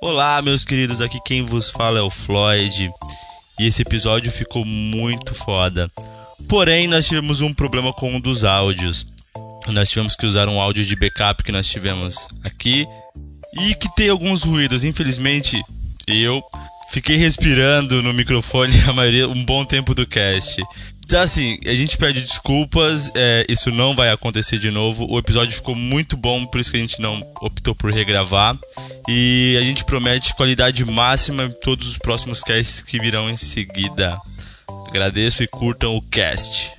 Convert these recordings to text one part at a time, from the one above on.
Olá, meus queridos, aqui quem vos fala é o Floyd e esse episódio ficou muito foda. Porém, nós tivemos um problema com um dos áudios. Nós tivemos que usar um áudio de backup que nós tivemos aqui e que tem alguns ruídos. Infelizmente, eu fiquei respirando no microfone a maioria um bom tempo do cast. Então, assim, a gente pede desculpas, é, isso não vai acontecer de novo. O episódio ficou muito bom, por isso que a gente não optou por regravar. E a gente promete qualidade máxima em todos os próximos casts que virão em seguida. Agradeço e curtam o cast.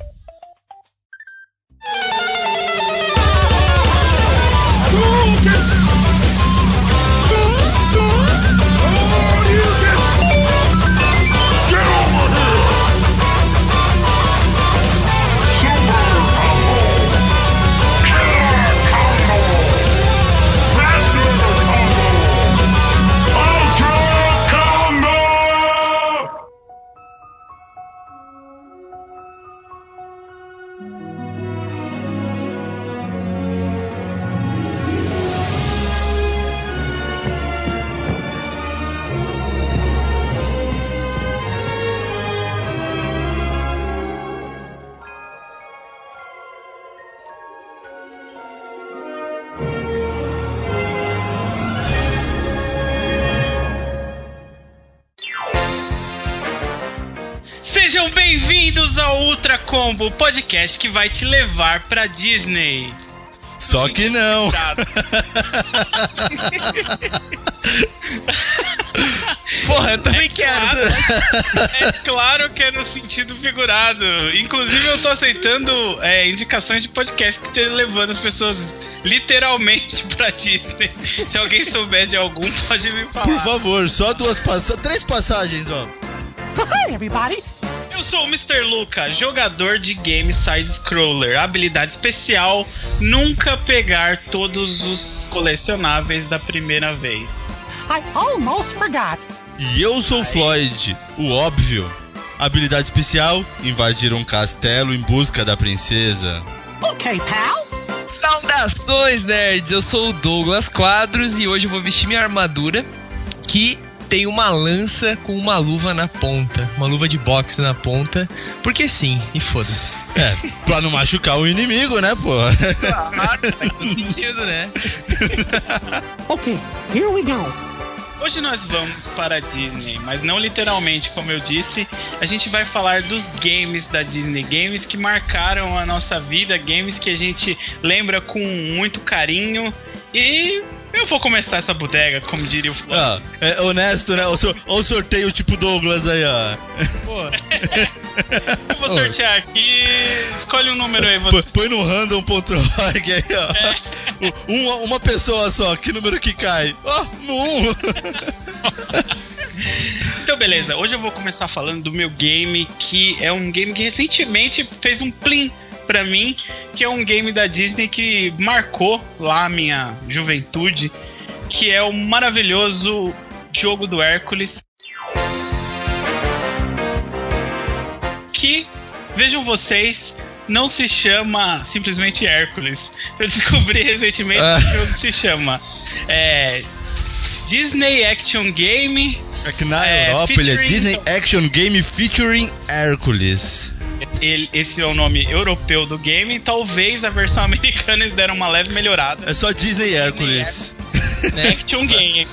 Combo, podcast que vai te levar pra Disney. Só que não. Porra, eu também quero. É claro que é no sentido figurado. Inclusive, eu tô aceitando é, indicações de podcast que estão levando as pessoas literalmente pra Disney. Se alguém souber de algum, pode me falar. Por favor, só duas passagens, três passagens, ó. Hi, everybody. Eu sou o Mr. Luca, jogador de game side-scroller. Habilidade especial: nunca pegar todos os colecionáveis da primeira vez. I almost forgot. E eu sou o Floyd, o óbvio. Habilidade especial: invadir um castelo em busca da princesa. Okay, pal. Saudações, nerds! Eu sou o Douglas Quadros e hoje eu vou vestir minha armadura que tem uma lança com uma luva na ponta. Uma luva de boxe na ponta. Porque sim, e foda-se. É, pra não machucar o inimigo, né, pô? Claro, sentido, né? Okay, here we go. Hoje nós vamos para a Disney, mas não literalmente, como eu disse. A gente vai falar dos games da Disney, games que marcaram a nossa vida, games que a gente lembra com muito carinho. E eu vou começar essa bodega, como diria o Flávio. Ah, é honesto, né? Olha o, sorteio tipo Douglas aí, ó. Pô, Eu vou sortear aqui. Escolhe um número aí, você. Põe no random.org aí, ó. Uma, uma pessoa só, que número que cai? Ó, no 1. Então, beleza. Hoje eu vou começar falando do meu game, que é um game que recentemente fez um plim pra mim, que é um game da Disney que marcou lá a minha juventude, que é o maravilhoso jogo do Hércules. Que, vejam vocês, não se chama simplesmente Hércules. Eu descobri recentemente Ah. que o jogo se chama é, Disney Action Game Aqui na É, Europa ele é Disney Action Game featuring Hércules. Ele- esse é o nome europeu do game. Talvez a versão americana eles deram uma leve melhorada. É só Disney Hércules. Action Game.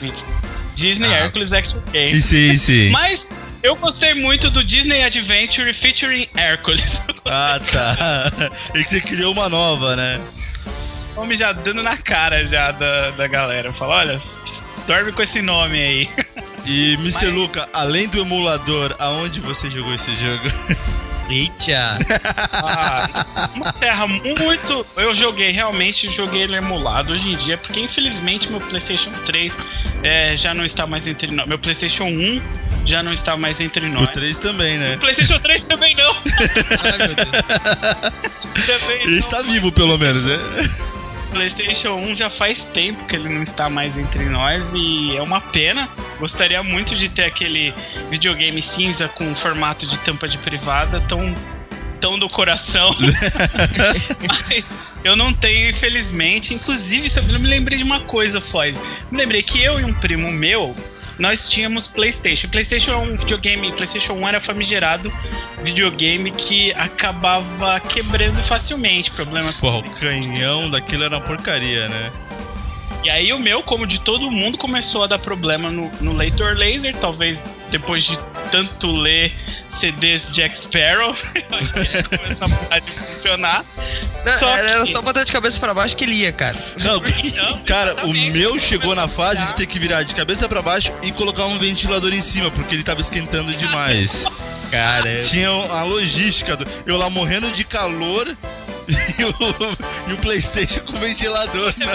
Disney Ah. Hércules Action Game. E sim, sim. Mas eu gostei muito do Disney Adventure featuring Hércules. Ah, tá. E que você criou uma nova, né? O nome já dando na cara já da, da galera. Fala, olha, dorme com esse nome aí. E Mr. Mas- Luca, além do emulador, aonde você jogou esse jogo? eita. Ah, uma terra muito. Eu joguei realmente, joguei ele emulado hoje em dia, porque infelizmente meu PlayStation 3 é, já não está mais entre nós. Meu PlayStation 1 já não está mais entre O nós. 3 também, né? PlayStation 3 também não. Ai, meu Deus. também Ele não. está vivo, pelo menos, né? PlayStation 1 já faz tempo que ele não está mais entre nós e é uma pena. Gostaria muito de ter aquele videogame cinza com formato de tampa de privada tão cartão do coração. Mas eu não tenho, infelizmente. Inclusive, eu me lembrei de uma coisa, Floyd. Me lembrei que eu e um primo meu, nós tínhamos PlayStation. PlayStation é um videogame, PlayStation 1 era famigerado videogame que acabava quebrando facilmente. Problemas Porra, o canhão daquilo era uma porcaria, né? E aí o meu, como de todo mundo, começou a dar problema no, no leitor laser, talvez depois de tanto ler CDs Jack Sparrow, eu acho que ele começou a parar de funcionar. Não, Só era que- só botar de cabeça pra baixo que ele ia, cara. Não, Então, cara, o meu chegou na fase de ter que virar de cabeça pra baixo e colocar um ventilador em cima, porque ele tava esquentando demais. Cara, Tinha a logística, do- eu lá morrendo de calor e o, e o PlayStation com ventilador. Né?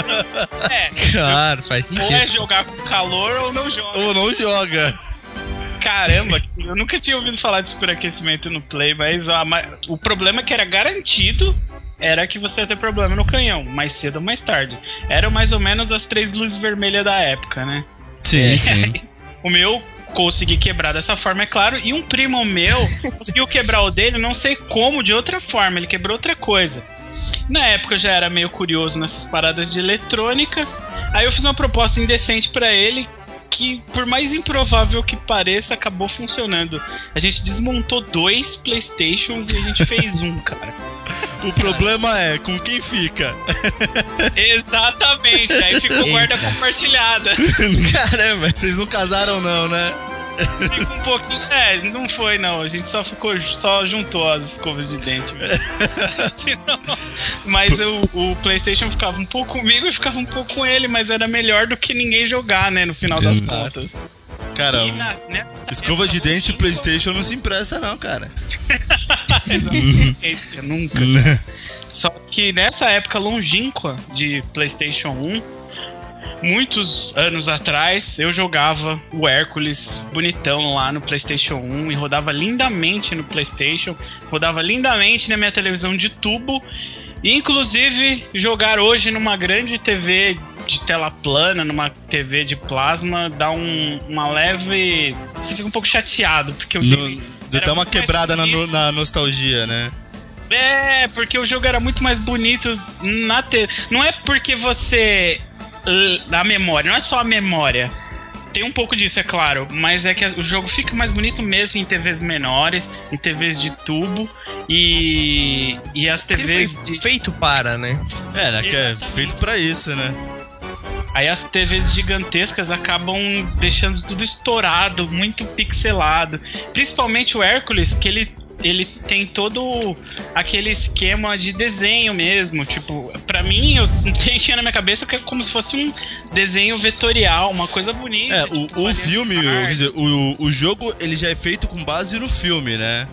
É, claro, faz ou é sentido. jogar com calor ou não joga. Ou não joga. Caramba, eu nunca tinha ouvido falar de superaquecimento no Play, mas a o problema é que era garantido era que você ia ter problema no canhão, mais cedo ou mais tarde. Eram mais ou menos as três luzes vermelhas da época, né? Sim, sim. O meu consegui quebrar dessa forma, é claro, e um primo meu conseguiu quebrar o dele, não sei como, de outra forma, ele quebrou outra coisa. Na época eu já era meio curioso nessas paradas de eletrônica, aí eu fiz uma proposta indecente pra ele que, por mais improvável que pareça, acabou funcionando. A gente desmontou dois Playstations e a gente fez um, cara. O problema é com quem fica. Exatamente, aí ficou guarda compartilhada. Caramba. Vocês não casaram, não, né? Fica um pouquinho. É, não foi não. A gente só ficou, só juntou as escovas de dente. Senão- mas o, o PlayStation ficava um pouco comigo e ficava um pouco com ele, mas era melhor do que ninguém jogar, né? No final das contas. Cara, na- nessa escova de dente e PlayStation não se empresta, não, cara. Nunca. Só que nessa época longínqua de PlayStation 1, muitos anos atrás, eu jogava o Hércules bonitão lá no PlayStation 1 e rodava lindamente no PlayStation, rodava lindamente na minha televisão de tubo. E, inclusive, jogar hoje numa grande TV de tela plana, numa TV de plasma, dá um- uma leve. Você fica um pouco chateado, porque o No, era dá uma quebrada na, na nostalgia, né? É, porque o jogo era muito mais bonito na te... Não é porque você. L- A memória, não é só a memória. Tem um pouco disso, é claro, mas é que o jogo fica mais bonito mesmo em TVs menores, em TVs de tubo e. E as TVs foi de. feito para, né? É, né? Que é feito pra isso, né? Aí as TVs gigantescas acabam deixando tudo estourado, muito pixelado. Principalmente o Hércules, que ele, ele tem todo aquele esquema de desenho mesmo. Tipo, pra mim, eu tinha na minha cabeça que é como se fosse um desenho vetorial, uma coisa bonita. É, tipo, o, o filme, dizer, o, o jogo, ele já é feito com base no filme, né?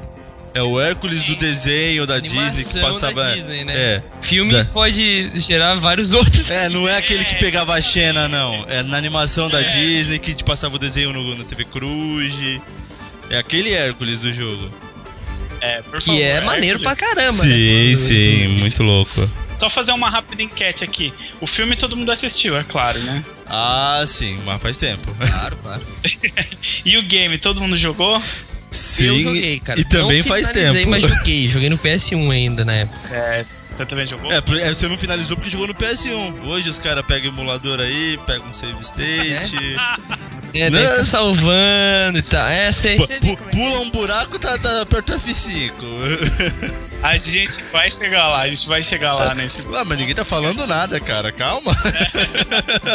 É o Hércules do desenho da Animação Disney que da passava. Disney, né? É. Filme Da- pode gerar vários outros. É, não é aquele que pegava a Xena, não. É na animação da É. Disney que te passava o desenho no, no TV Cruz. É aquele Hércules do jogo. É, por Que favor, é maneiro pra caramba, sim, né? sim, muito louco. Só fazer uma rápida enquete aqui. O filme todo mundo assistiu, é claro, né? Ah, sim, mas faz tempo. Claro, claro. E o game, todo mundo jogou? Sim, eu joguei, cara. e também Não faz tempo. mas joguei. Joguei no PS1 ainda na época. É, você também jogou? É, é, você não finalizou porque jogou no PS1. Hoje os caras pegam emulador aí, pegam um save state. É, daí Nossa. tá salvando e tal. É, sei, como é pula um buraco, tá, tá aperta F5. A gente vai chegar lá, a gente vai chegar lá nesse. ah, mas ninguém tá falando nada, cara. Calma.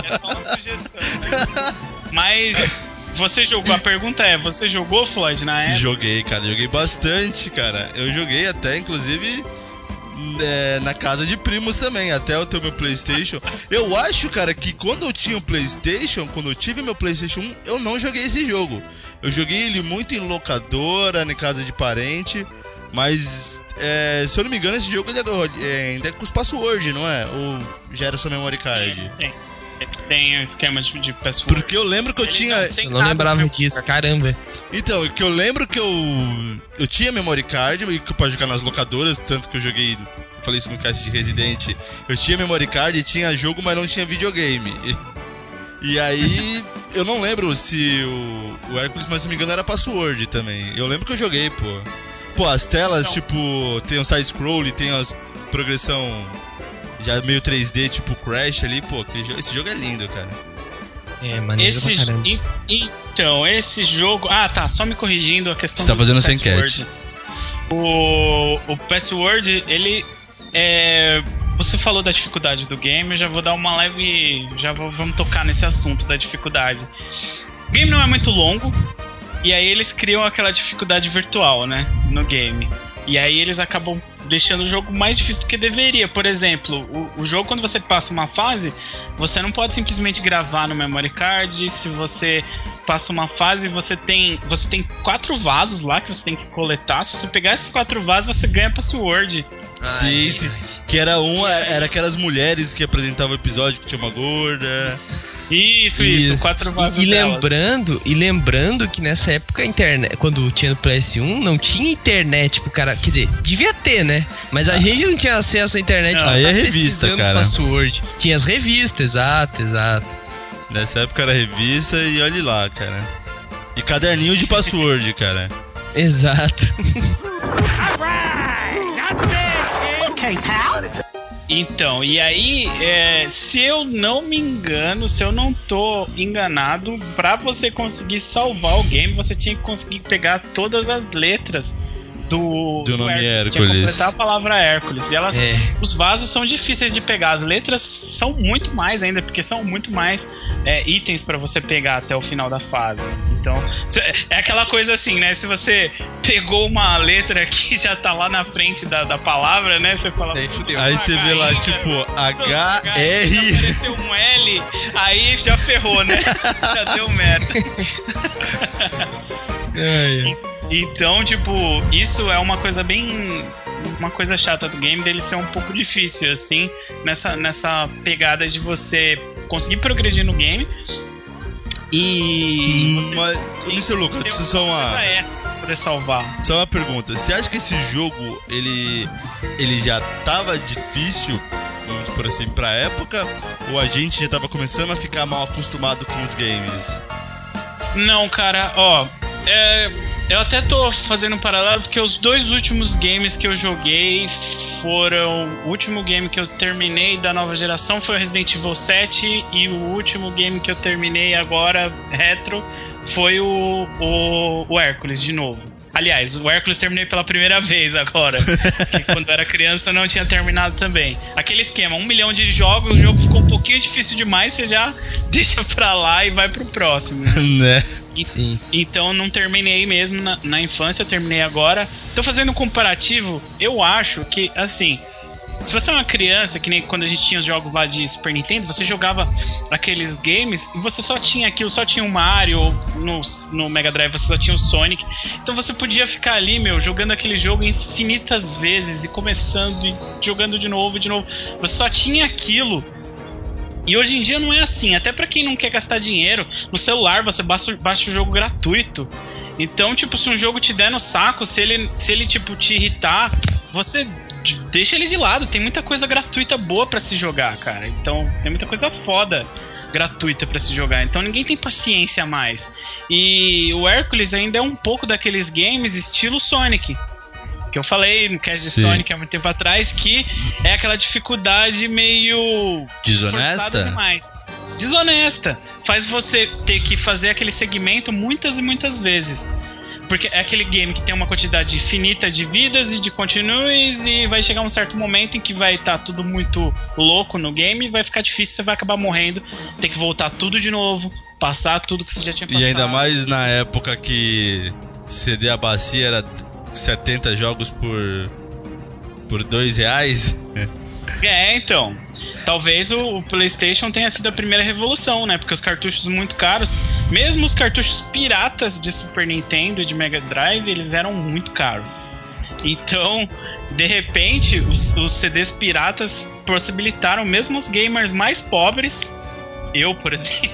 É só uma sugestão. Mas você jogou, a pergunta é, você jogou Floyd na época? Joguei, cara. Joguei bastante, cara. Eu joguei até, inclusive, é, na casa de primos também, até eu ter meu Playstation. Eu acho, cara, que quando eu tinha o Playstation, quando eu tive meu Playstation 1, eu não joguei esse jogo. Eu joguei ele muito em locadora, na casa de parente, mas, é, se eu não me engano, esse jogo ele é, é, ainda é com os password, não é? Ou já era só memory card? Tem. Tem um esquema de, de password. Porque eu lembro que eu Ele tinha... não Eu não lembrava disso, caramba. Então, que eu lembro que eu eu tinha memory card e que pra jogar nas locadoras, tanto que eu joguei, falei isso no cast de Resident, eu tinha memory card e tinha jogo, mas não tinha videogame. E, e aí eu não lembro se o, o Hércules, mas se não me engano, era password também. Eu lembro que eu joguei, pô. Pô, as telas, tipo, tem um side-scroll e tem as progressão já meio 3D, tipo Crash ali, pô, esse jogo é lindo, cara. É, maneiro Esse, pra caramba. en- então, esse jogo. Ah, tá. Só me corrigindo a questão Você tá do fazendo sem password. O, o password, ele é. Você falou da dificuldade do game, eu já vou dar uma leve. Já vou, vamos tocar nesse assunto da dificuldade. O game não é muito longo, e aí eles criam aquela dificuldade virtual, né? No game. E aí eles acabam deixando o jogo mais difícil do que deveria. Por exemplo, o, o jogo, quando você passa uma fase, você não pode simplesmente gravar no memory card. Se você passa uma fase, você tem. Você tem quatro vasos lá que você tem que coletar. Se você pegar esses quatro vasos, você ganha password. Ah, sim, é sim. verdade. Que era um, era aquelas mulheres que apresentavam o episódio que tinha uma gorda. Isso, isso, Isso. quatro vasos. E, e lembrando, e lembrando que nessa época a internet, quando tinha no PS1, não tinha internet pro cara, quer dizer, devia ter, né? Mas a gente não tinha acesso à internet Não, pra aí é revista, cara. password. Tinha as revistas, exato, exato. Nessa época era revista e olhe lá, cara. E caderninho de password, cara. Exato. Okay, pal. Então, e aí, é, se eu não me engano, se eu não tô enganado, pra você conseguir salvar o game, você tinha que conseguir pegar todas as letras do, Do nome que Hércules. completar a palavra Hércules. E elas, É. os vasos são difíceis de pegar, as letras são muito mais ainda, porque são muito mais é, itens pra você pegar até o final da fase. Então, é aquela coisa assim, né? Se você pegou uma letra que já tá lá na frente da, da palavra, né? Você fala. Fudeu. Aí você vê lá, H, tipo, Se HR. apareceu um L, aí já ferrou, né? já deu merda. Então, tipo, isso é uma coisa bem. Uma coisa chata do game dele ser um pouco difícil, assim, nessa, nessa pegada de você conseguir progredir no game. E. você Mas, Mr. Lucas, ter só uma poder salvar. só uma pergunta. Você acha que esse jogo, ele, ele já tava difícil, vamos por assim, pra época? Ou a gente já tava começando a ficar mal acostumado com os games? Não, cara, ó. é, eu até tô fazendo um paralelo porque os dois últimos games que eu joguei foram. O último game que eu terminei da nova geração foi o Resident Evil 7 e o último game que eu terminei agora, retro, foi o, o, o Hércules de novo. Aliás, o Hércules terminei pela primeira vez agora. que quando eu era criança eu não tinha terminado também. Aquele esquema, um milhão de jogos, o jogo ficou um pouquinho difícil demais, você já deixa pra lá e vai pro próximo. né? Sim. Então não terminei mesmo na, na infância, terminei agora. Então fazendo um comparativo, eu acho que assim, se você é uma criança, que nem quando a gente tinha os jogos lá de Super Nintendo, você jogava aqueles games e você só tinha aquilo, só tinha o Mario, no, no Mega Drive você só tinha o Sonic. Então você podia ficar ali, meu, jogando aquele jogo infinitas vezes e começando e jogando de novo de novo. Você só tinha aquilo. E hoje em dia não é assim, até pra quem não quer gastar dinheiro, no celular você baixa, baixa o jogo gratuito. Então, tipo, se um jogo te der no saco, se ele, se ele tipo, te irritar, você deixa ele de lado. Tem muita coisa gratuita boa pra se jogar, cara. Então, tem muita coisa foda gratuita pra se jogar. Então, ninguém tem paciência mais. E o Hércules ainda é um pouco daqueles games estilo Sonic. Que eu falei no cast de. Sonic há muito tempo atrás, que é aquela dificuldade meio Desonesta? demais. Desonesta. Faz você ter que fazer aquele segmento muitas e muitas vezes. Porque é aquele game que tem uma quantidade finita de vidas e de continues e vai chegar um certo momento em que vai estar tudo muito louco no game e vai ficar difícil, você vai acabar morrendo, tem que voltar tudo de novo, passar tudo que você já tinha passado. E ainda mais na época que CD a bacia era 70 jogos por por dois reais. É, então. Talvez o, o PlayStation tenha sido a primeira revolução, né? Porque os cartuchos muito caros, mesmo os cartuchos piratas de Super Nintendo e de Mega Drive, eles eram muito caros. Então, de repente, os, os CDs piratas possibilitaram mesmo os gamers mais pobres, eu, por exemplo,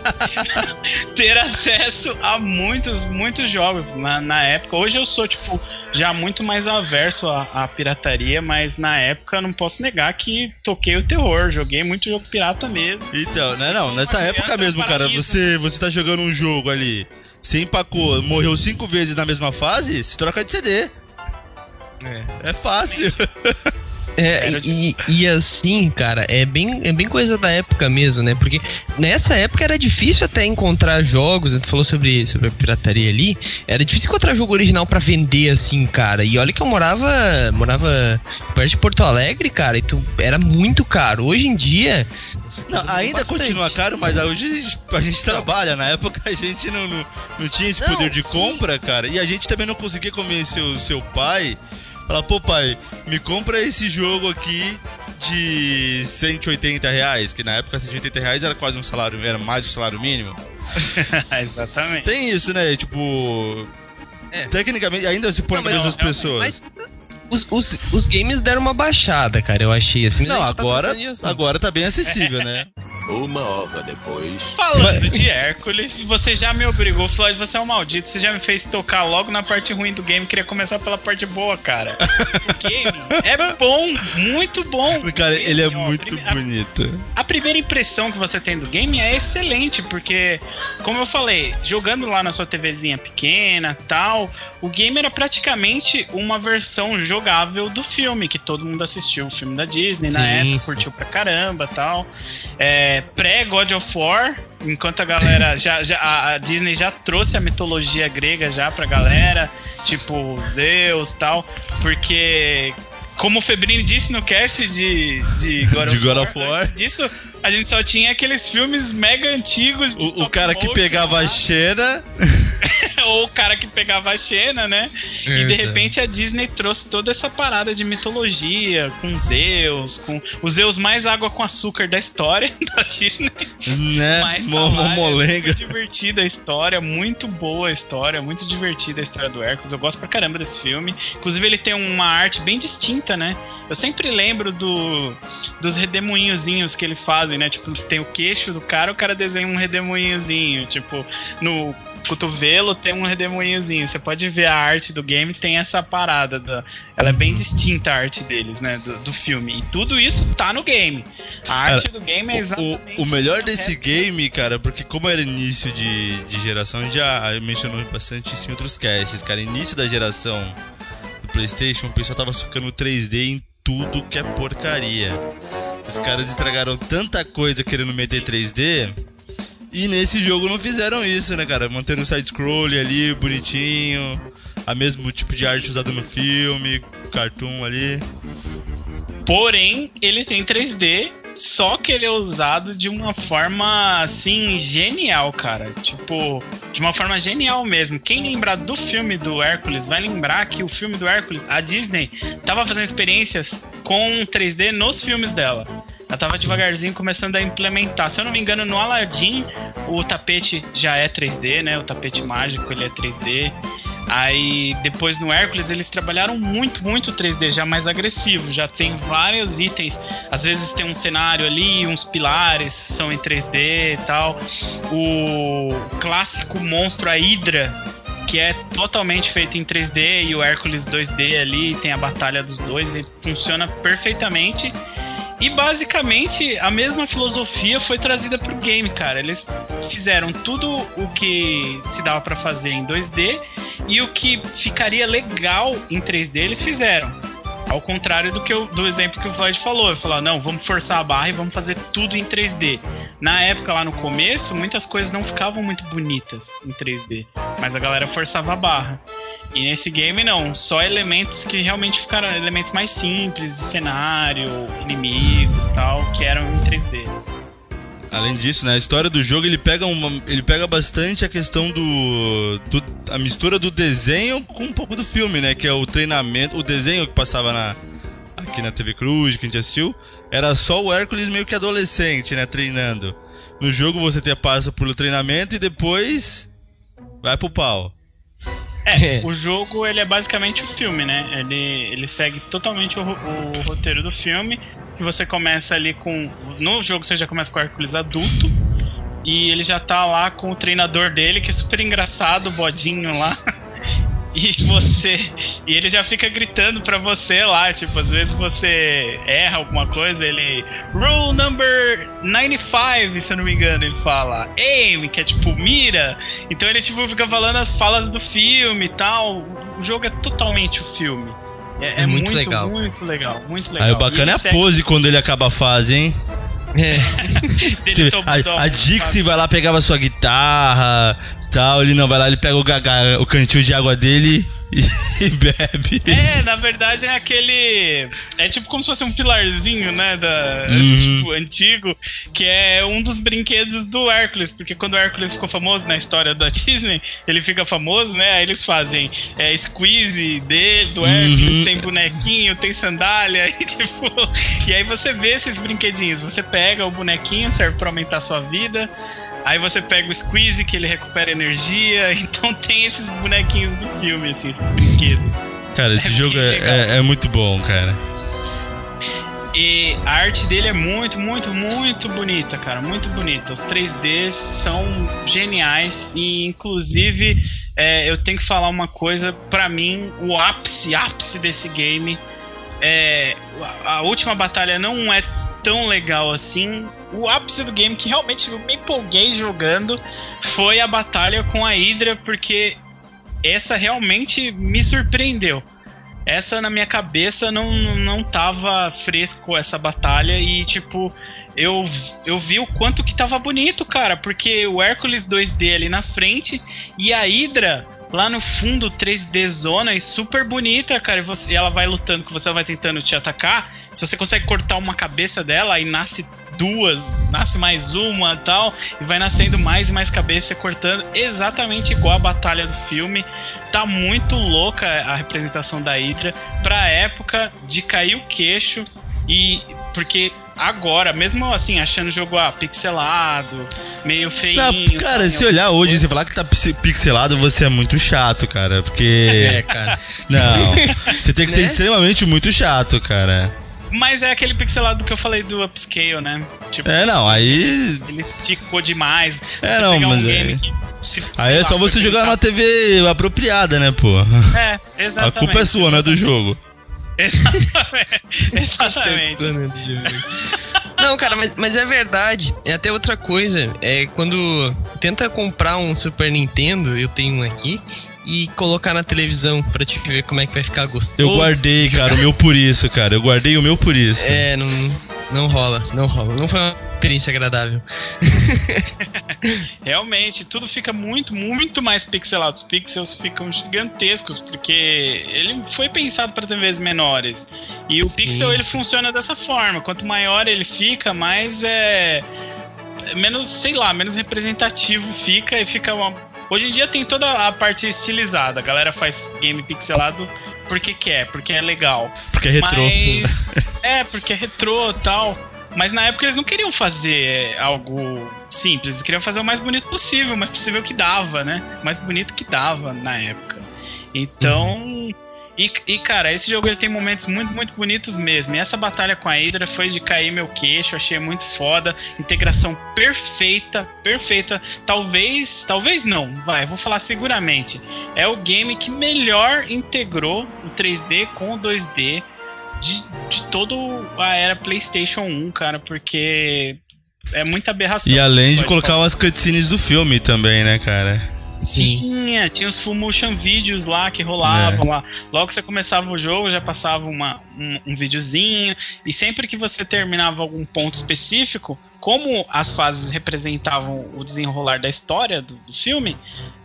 ter acesso a muitos, muitos jogos na, na época. Hoje eu sou, tipo, já muito mais averso à, à pirataria, mas na época eu não posso negar que toquei o terror. Joguei muito jogo pirata mesmo. Então, né, não, nessa época mesmo, cara, você você tá jogando um jogo ali, Você empacou, morreu cinco vezes na mesma fase, se troca de CD. É. É fácil. É, e, e assim, cara, é bem, é bem coisa da época mesmo, né? Porque nessa época era difícil até encontrar jogos, tu falou sobre, sobre a pirataria ali, era difícil encontrar jogo original pra vender assim, cara. E olha que eu morava, morava perto de Porto Alegre, cara, e tu, era muito caro. Hoje em dia. Não, ainda bastante. continua caro, mas hoje a gente, a gente trabalha. Na época a gente não, não, não tinha esse Não, poder de sim. compra, cara. E a gente também não conseguia convencer o seu pai. Falar, pô, pai, me compra esse jogo aqui de 180 reais. Que na época 180 reais era quase um salário, era mais que o salário mínimo. Exatamente. Tem isso, né? Tipo. É. Tecnicamente, ainda se põe Não, das não, pessoas. Mas os, os, os games deram uma baixada, cara, eu achei assim. Não, tá agora, disso. agora tá bem acessível, né? Uma hora depois. Falando de Hércules, você já me obrigou, Floyd, você é um maldito, você já me fez tocar logo na parte ruim do game, queria começar pela parte boa, cara. O game é bom, muito bom. Cara, ele é Ó, muito a- bonito. a primeira impressão que você tem do game é excelente, porque, como eu falei, jogando lá na sua TVzinha pequena tal, o game era praticamente uma versão jogável do filme, que todo mundo assistiu, o filme da Disney na Sim, época, sim. curtiu pra caramba tal. É, Pré-God of War, enquanto a galera já, já a, a Disney já trouxe a mitologia grega já pra galera, tipo Zeus tal, porque. Como o Febrini disse no cast de, de God De of God War, of War. disso, a gente só tinha aqueles filmes mega antigos. de O, o cara que pegava a Xena. ou o cara que pegava a Xena, né? E de repente a Disney trouxe toda essa parada de mitologia, com Zeus, com os Zeus mais água com açúcar da história da Disney. né? Mais trabalho, molenga. Muito divertida a história, muito boa a história, muito divertida a história do Hércules. Eu gosto pra caramba desse filme. Inclusive, ele tem uma arte bem distinta, né? Eu sempre lembro do, dos redemoinhozinhos que eles fazem, né? Tipo, tem o queixo do cara, o cara desenha um redemoinhozinho. Tipo, no cotovelo tem um redemoinhozinho. Você pode ver a arte do game, tem essa parada. Da, ela é bem distinta a arte deles, né? Do, do filme. E tudo isso tá no game. A arte do game é exatamente. O, o melhor desse game, cara, porque como era início de, de geração, já mencionou bastante isso em outros casts, cara. Início da geração do PlayStation, o pessoal tava socando 3D em tudo que é porcaria. Os caras estragaram tanta coisa querendo meter 3D. E nesse jogo não fizeram isso, né, cara? Mantendo o side-scroll ali, bonitinho. A mesmo tipo de arte usada no filme, cartoon ali. Porém, ele tem 3D, só que ele é usado de uma forma assim genial, cara. Tipo, de uma forma genial mesmo. Quem lembrar do filme do Hércules vai lembrar que o filme do Hércules, a Disney tava fazendo experiências com 3D nos filmes dela. Ela tava devagarzinho começando a implementar. Se eu não me engano, no Aladdin o tapete já é 3D, né? O tapete mágico ele é 3D. Aí depois no Hércules eles trabalharam muito, muito 3D, já mais agressivo, já tem vários itens. Às vezes tem um cenário ali, uns pilares são em 3D e tal. O clássico monstro, a Hydra, que é totalmente feito em 3D, e o Hércules 2D ali, tem a batalha dos dois, e funciona perfeitamente. E basicamente a mesma filosofia foi trazida pro game, cara. Eles fizeram tudo o que se dava pra fazer em 2D e o que ficaria legal em 3D eles fizeram. Ao contrário do que eu, do exemplo que o Floyd falou, falou: "Não, vamos forçar a barra e vamos fazer tudo em 3D". Na época lá no começo, muitas coisas não ficavam muito bonitas em 3D, mas a galera forçava a barra. E nesse game não, só elementos que realmente ficaram elementos mais simples de cenário, inimigos, tal, que eram em 3D. Além disso, né, a história do jogo ele pega uma, ele pega bastante a questão do, do a mistura do desenho com um pouco do filme, né, que é o treinamento, o desenho que passava na aqui na TV Cruz, que a gente assistiu, era só o Hércules meio que adolescente, né, treinando. No jogo você passa pelo treinamento e depois vai pro pau. É, o jogo ele é basicamente o filme, né? Ele, ele segue totalmente o, o roteiro do filme. Que você começa ali com. No jogo você já começa com o Hércules adulto. E ele já tá lá com o treinador dele, que é super engraçado, o bodinho lá. e você. E ele já fica gritando pra você lá, tipo, às vezes você erra alguma coisa, ele. Rule number 95, se eu não me engano, ele fala. Aim, que é tipo mira. Então ele tipo fica falando as falas do filme e tal. O jogo é totalmente o filme. É, é Muito muito, legal. muito legal, muito legal. Aí o bacana é a pose quando ele acaba a fase, hein? É. segue- a, a Dixie vai lá, pegava sua guitarra, tal, ele não vai lá, ele pega o, gaga, o cantil de água dele e, e bebe. É, na verdade é aquele. É tipo como se fosse um pilarzinho, né? Da, Uhum. tipo, antigo, que é um dos brinquedos do Hércules, porque quando o Hércules ficou famoso na história da Disney, ele fica famoso, né? Aí eles fazem é, squeeze dele, do Hércules, Uhum. tem bonequinho, tem sandália, e tipo. E aí você vê esses brinquedinhos. Você pega o bonequinho, serve pra aumentar a sua vida. Aí você pega o Squeeze, que ele recupera energia. Então tem esses bonequinhos do filme, assim, esses brinquedos. Cara, esse É jogo é, é- é muito bom, cara. E a arte dele é muito, muito, muito bonita, cara. Muito bonita. Os 3Ds são geniais. E, inclusive, é, eu tenho que falar uma coisa. Pra mim, o ápice, ápice desse game. É, a última batalha não é tão legal assim. O ápice do game, que realmente eu me empolguei jogando, foi a batalha com a Hydra, porque essa realmente me surpreendeu. Essa na minha cabeça não, não tava fresco essa batalha e tipo, eu, eu vi o quanto que tava bonito, cara, porque o Hércules 2D ali na frente e a Hydra lá no fundo 3D zona e super bonita, cara, e, você, e ela vai lutando, que você vai tentando te atacar, se você consegue cortar uma cabeça dela, aí nasce duas, nasce mais uma tal, e vai nascendo mais e mais cabeça cortando, exatamente igual a batalha do filme. Tá muito louca a representação da Hydra. Pra época de cair o queixo e porque agora, mesmo assim, achando o jogo ah, pixelado, meio. Não, cara, se olhar hoje e você falar que tá pix- pixelado, você é muito chato, cara. É, Porque. cara. Não. Você tem que ser Né? extremamente muito chato, cara. Mas é aquele pixelado que eu falei do upscale, né? Tipo, É, não, aí. ele esticou demais. É, não, pegar um mas é- que se- Aí é lá, só você jogar pensar- numa TV apropriada, né, pô? É, A exatamente. culpa é sua, não é do jogo. Exatamente. Exatamente. Não, cara, mas, mas é verdade. É até outra coisa. É quando tenta comprar um Super Nintendo, eu tenho um aqui, e colocar na televisão pra te ver como é que vai ficar gostoso. Eu guardei, cara, o meu por isso, cara. Eu guardei o meu por isso. É, não, não rola, não rola. Não foi uma experiência agradável. Realmente, tudo fica muito, muito mais pixelado. Os pixels ficam gigantescos, porque ele foi pensado para TVs menores. E o Sim, pixel ele funciona dessa forma. Quanto maior ele fica, mais é. menos, sei lá, menos representativo fica e fica uma. Hoje em dia tem toda a parte estilizada. A galera faz game pixelado porque quer, porque é legal. Porque é retrô. Mas, é, porque é retrô e tal. Mas na época eles não queriam fazer algo simples, eles queriam fazer o mais bonito possível, o mais possível que dava, né? O mais bonito que dava na época. Então. E, e, cara, esse jogo ele tem momentos muito, muito bonitos mesmo. E essa batalha com a Hydra foi de cair meu queixo, achei muito foda. Integração perfeita, perfeita. Talvez, talvez não, vai, vou falar seguramente. É o game que melhor integrou o 3D com o 2D de, de toda a era PlayStation 1, cara, porque é muita aberração. E além de colocar falar. umas cutscenes do filme também, né, cara? Sim. Tinha, tinha os full motion vídeos lá que rolavam É. lá. Logo que você começava o jogo, já passava uma, um, um videozinho. E sempre que você terminava algum ponto específico, como as fases representavam o desenrolar da história do, do filme,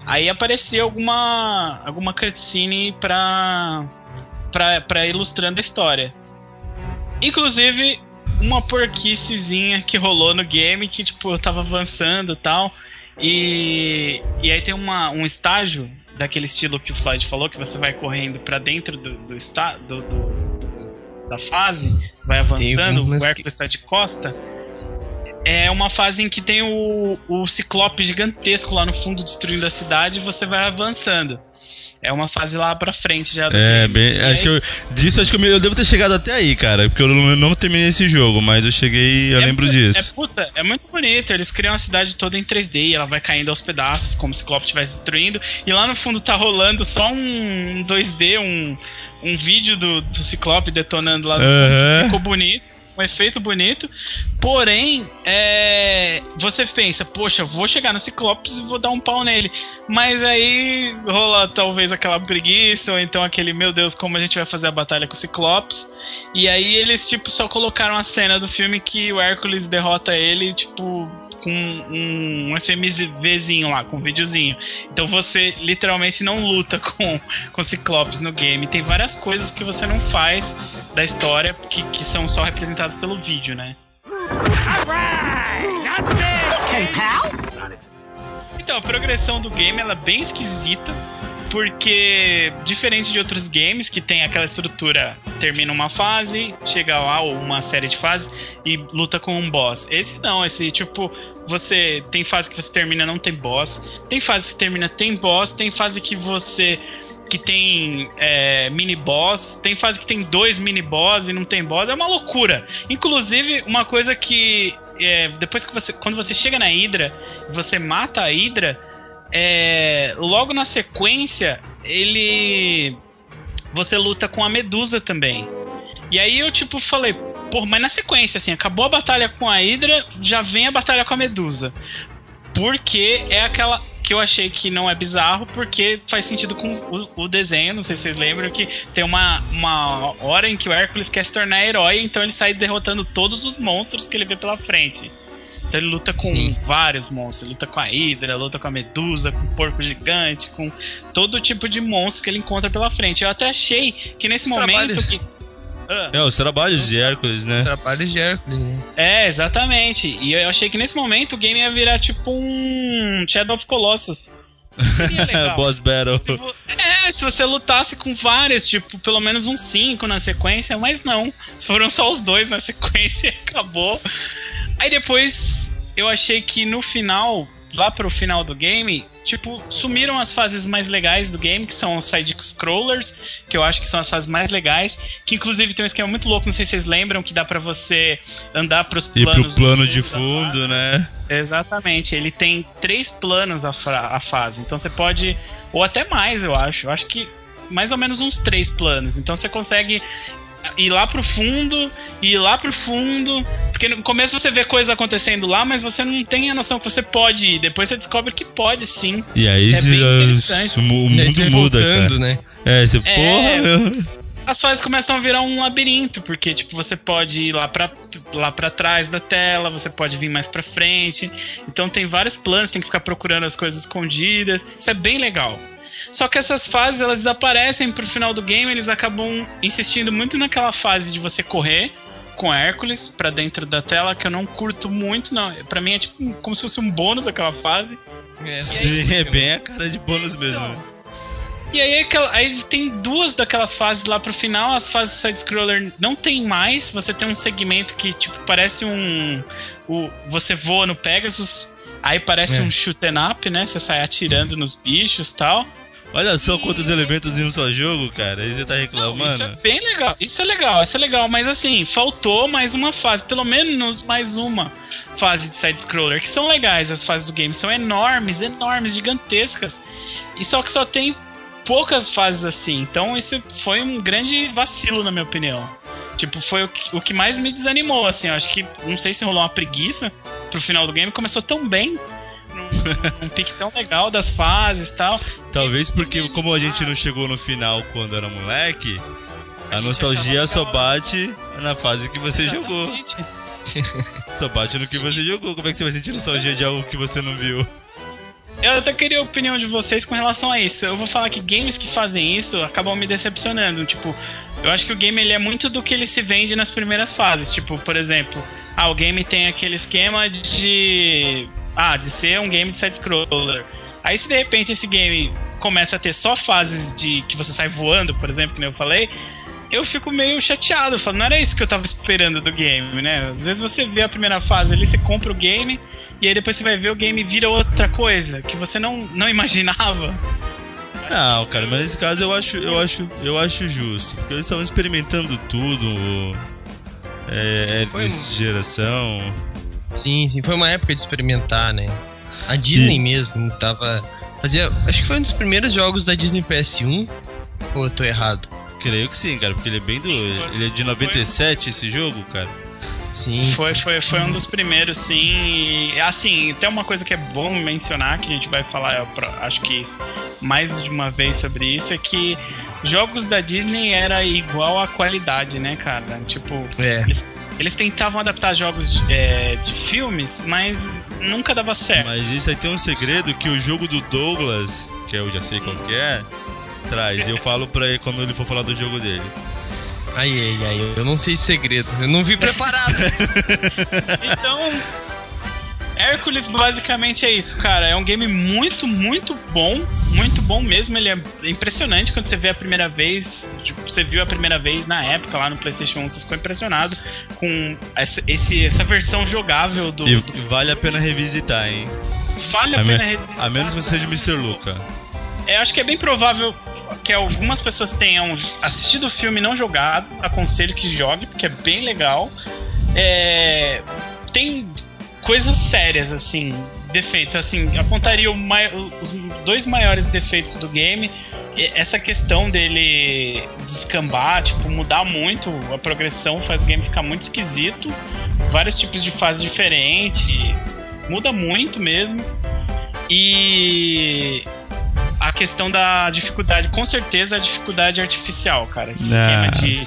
aí aparecia alguma, alguma cutscene pra, pra, pra ilustrando a história. Inclusive, uma porquicezinha que rolou no game que, tipo, eu tava avançando e tal. E, e aí tem uma, um estágio daquele estilo que o Floyd falou, que você vai correndo pra dentro do, do, está, do, do- da fase, vai avançando, algumas o Hércules está de costa. é uma fase em que tem o, o ciclope gigantesco lá no fundo destruindo a cidade e você vai avançando. É uma fase lá pra frente já. É, bem. Acho que eu. Disso acho que eu, eu devo ter chegado até aí, cara. Porque eu não, não terminei esse jogo, mas eu cheguei. Eu É lembro disso. É, puta, é muito bonito. Eles criam a cidade toda em 3D e ela vai caindo aos pedaços, como se o Ciclope estivesse destruindo. E lá no fundo tá rolando só um 2D, um, um vídeo do, do Ciclope detonando lá no Aham. fundo. Ficou bonito. Um efeito bonito. Porém, é, você pensa, poxa, vou chegar no Ciclopes e vou dar um pau nele. Mas aí rola talvez aquela preguiça, ou então aquele, meu Deus, como a gente vai fazer a batalha com o Ciclopes. E aí eles, tipo, só colocaram a cena do filme que o Hércules derrota ele, tipo, com um FMVzinho lá, com um videozinho. Então você literalmente não luta com, com Ciclopes no game. Tem várias coisas que você não faz da história que, que são só representadas pelo vídeo, né? Então, a progressão do game ela é bem esquisita, porque diferente de outros games que tem aquela estrutura, termina uma fase, chega lá uma série de fases e luta com um boss. Esse não, esse tipo, você tem fase que você termina não tem boss, tem fase que termina tem boss, tem fase que você que tem é, mini boss, tem fase que tem dois mini boss e não tem boss, é uma loucura. Inclusive, uma coisa que é, depois que você quando você chega na Hydra, você mata a Hydra, é, logo na sequência, ele. Você luta com a Medusa também. E aí eu, tipo, falei, pô, mas na sequência, assim, acabou a batalha com a Hydra, já vem a batalha com a Medusa. Porque é aquela. Que eu achei que não é bizarro, porque faz sentido com o, o desenho. Não sei se vocês lembram que tem uma, uma hora em que o Hércules quer se tornar herói, então ele sai derrotando todos os monstros que ele vê pela frente. Então ele luta com Sim. vários monstros. Ele luta com a Hydra, luta com a Medusa, com o porco gigante, com todo tipo de monstro que ele encontra pela frente. Eu até achei que nesse Os momento que. Ah, É, os trabalhos de Hércules, né? Trabalhos de Hércules, né? é, exatamente. E eu achei que nesse momento o game ia virar tipo um Shadow of Colossus. Seria legal. Boss Battle. Vo- É, se você lutasse com vários, tipo, pelo menos uns 5 na sequência, mas não. Foram só os dois na sequência e acabou. Aí depois eu achei que no final, lá pro final do game, tipo, sumiram as fases mais legais do game, que são os side scrollers, que eu acho que são as fases mais legais, que inclusive tem um esquema muito louco, não sei se vocês lembram, que dá pra você andar pros E planos pro plano de fundo, né? Exatamente, ele tem três planos a, a fase, então você pode, ou até mais, eu acho. Eu acho que mais ou menos uns três planos. Então você consegue ir lá pro fundo, ir lá pro fundo, porque no começo você vê coisas acontecendo lá, mas você não tem a noção que você pode ir. Depois você descobre que pode sim. E aí É se- bem interessante. o aí mundo vai muda, voltando, cara. né? É, você, É. porra, meu. As fases começam a virar um labirinto, porque tipo você pode ir lá pra, lá pra trás da tela, você pode vir mais pra frente. Então tem vários planos, tem que ficar procurando as coisas escondidas. Isso é bem legal. Só que essas fases elas desaparecem pro final do game, eles acabam insistindo muito naquela fase de você correr com Hércules pra dentro da tela, que eu não curto muito, não. Pra mim é tipo como se fosse um bônus aquela fase. É, Sim, é bem a cara de bônus mesmo. né? E aí, aí tem duas daquelas fases lá pro final, as fases side-scroller não tem mais, você tem um segmento que, tipo, parece um... O, você voa no Pegasus, aí parece É. um shoot 'em up, né? Você sai atirando nos bichos e tal. Olha só quantos elementos em um só jogo, cara. Aí você tá Não, reclamando. isso é bem legal, isso é legal, isso é legal, mas assim, faltou mais uma fase, pelo menos mais uma fase de side-scroller, que são legais as fases do game, são enormes, enormes, gigantescas, e só que só tem poucas fases assim, então isso foi um grande vacilo, na minha opinião. Tipo, foi o que, o que mais me desanimou, assim, eu acho que, não sei se rolou uma preguiça pro final do game, começou tão bem, num pique tão legal das fases e tal, Talvez porque, como a gente não chegou no final quando era moleque, a gente nostalgia só bate na fase que você jogou. Exatamente. Só bate no que você jogou. Como é que você vai sentir nostalgia de algo que você não viu? Eu até queria a opinião de vocês com relação a isso. Eu vou falar que games que fazem isso acabam me decepcionando. Tipo, eu acho que o game ele é muito do que ele se vende nas primeiras fases. Tipo, por exemplo, ah, o game tem aquele esquema de. Ah, de ser um game de side-scroller. Aí se de repente esse game começa a ter só fases de que você sai voando, por exemplo, que eu falei, eu fico meio chateado. Eu falo, não era isso que eu tava esperando do game, né? Às vezes você vê a primeira fase ali, você compra o game, e aí depois você vai ver o game vira outra coisa que você não, não imaginava. Não, cara, mas nesse caso eu acho, eu acho, eu acho justo. Porque eles estavam experimentando tudo. É, um- geração. Sim, sim, foi uma época de experimentar, né? A Disney E- mesmo tava. Fazia. Acho que foi um dos primeiros jogos da Disney PS1. Ou eu tô errado? Creio que sim, cara, porque ele é bem do. Ele é de 97 esse jogo, cara. Sim. Foi, sim. foi, foi um dos primeiros, sim. E, assim, tem uma coisa que é bom mencionar, que a gente vai falar, acho que isso, mais de uma vez sobre isso, é que jogos da Disney era igual a qualidade, né, cara? Tipo, É. eles, eles tentavam adaptar jogos de, é, de filmes, mas nunca dava certo. Mas isso aí tem um segredo que o jogo do Douglas, que eu já sei qual que é, traz. E eu falo pra ele quando ele for falar do jogo dele. Ai, ai, ai, eu não sei esse segredo. Eu não vi preparado. Então, Hércules basicamente é isso, cara. É um game muito, muito bom. Muito bom mesmo. Ele é impressionante quando você vê a primeira vez. Tipo, você viu a primeira vez na época lá no PlayStation 1, você ficou impressionado com essa, esse, essa versão jogável do. E vale a pena revisitar, hein? vale a A, me- pena revisitar. a menos que você seja Mr. Luca. É, acho que é bem provável que algumas pessoas tenham assistido o filme e não jogado. Aconselho que jogue, porque é bem legal. É, tem coisas sérias, assim, defeitos. Assim, apontaria mai- os dois maiores defeitos do game. Essa questão dele descambar, tipo, mudar muito a progressão, faz o game ficar muito esquisito. Vários tipos de fases diferentes. Muda muito mesmo. E a questão da dificuldade, com certeza a dificuldade artificial, cara. Esse esquema de.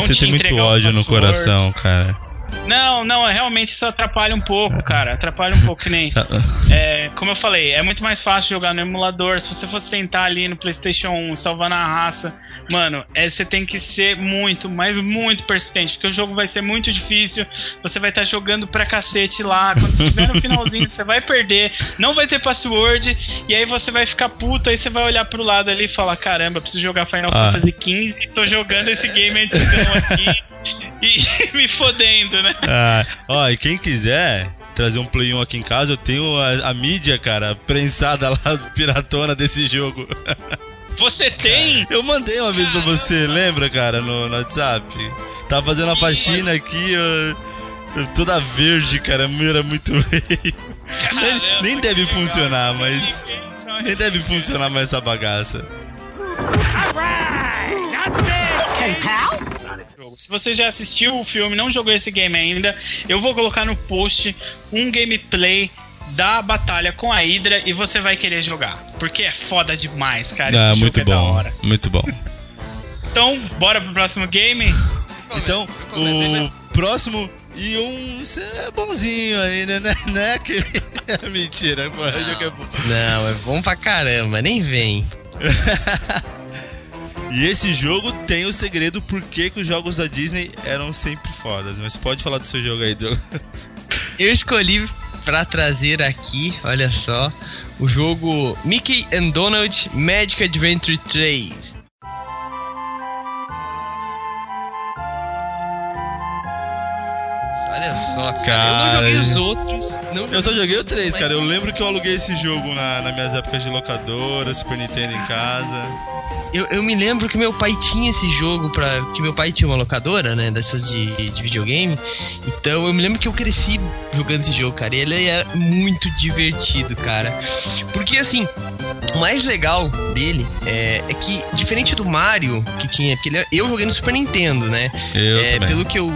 Você tem muito ódio no coração, cara. Não, não, é realmente isso atrapalha um pouco, cara. Atrapalha um pouco, que nem. Tá- É, como eu falei, é muito mais fácil jogar no emulador. Se você fosse sentar ali no PlayStation 1, salvando a raça, mano, é, você tem que ser muito, mas muito persistente, porque o jogo vai ser muito difícil. Você vai estar jogando pra cacete lá. Quando você estiver no finalzinho, você vai perder, não vai ter password, e aí você vai ficar puto. Aí você vai olhar pro lado ali e falar: caramba, preciso jogar Final Ah. Fantasy XV, tô jogando esse game antigão aqui. E me fodendo, né? Ah, ó, e quem quiser trazer um Play 1 aqui em casa, eu tenho a, a mídia, cara, prensada lá, piratona desse jogo. Você tem? Eu mandei uma vez pra você, lembra, cara, no, no WhatsApp? Tava fazendo a faxina aqui, eu, eu toda verde, cara, era muito feio. Nem, nem deve funcionar, mas. Nem deve funcionar mais essa bagaça. Pal. Jogo. Se você já assistiu o filme, não jogou esse game ainda, eu vou colocar no post um gameplay da batalha com a Hydra e você vai querer jogar. Porque é foda demais, cara. Esse muito jogo é da bom. hora. Muito bom. Então, bora pro próximo game? Então, o próximo e um é bonzinho aí, né? né? Não é aquele. Mentira, pô, o jogo é bom. Não, é bom pra caramba, nem vem. E esse jogo tem o segredo por que os jogos da Disney eram sempre fodas. Mas pode falar do seu jogo aí, Douglas. Eu escolhi pra trazer aqui, olha só, o jogo Mickey and Donald Magic Adventure 3. Olha só, cara. Eu não joguei os outros. Eu só joguei o os 3, outros, cara. Eu lembro que eu aluguei esse jogo na, nas minhas épocas de locadora, Super Nintendo em casa. Eu, eu me lembro que meu pai tinha esse jogo pra. Que meu pai tinha uma locadora, né? Dessas de, de videogame. Então eu me lembro que eu cresci jogando esse jogo, cara. E ele é muito divertido, cara. Porque assim, o mais legal dele é, é que, diferente do Mario, que tinha. Porque ele, é- eu joguei no Super Nintendo, né? Eu É, também. pelo que eu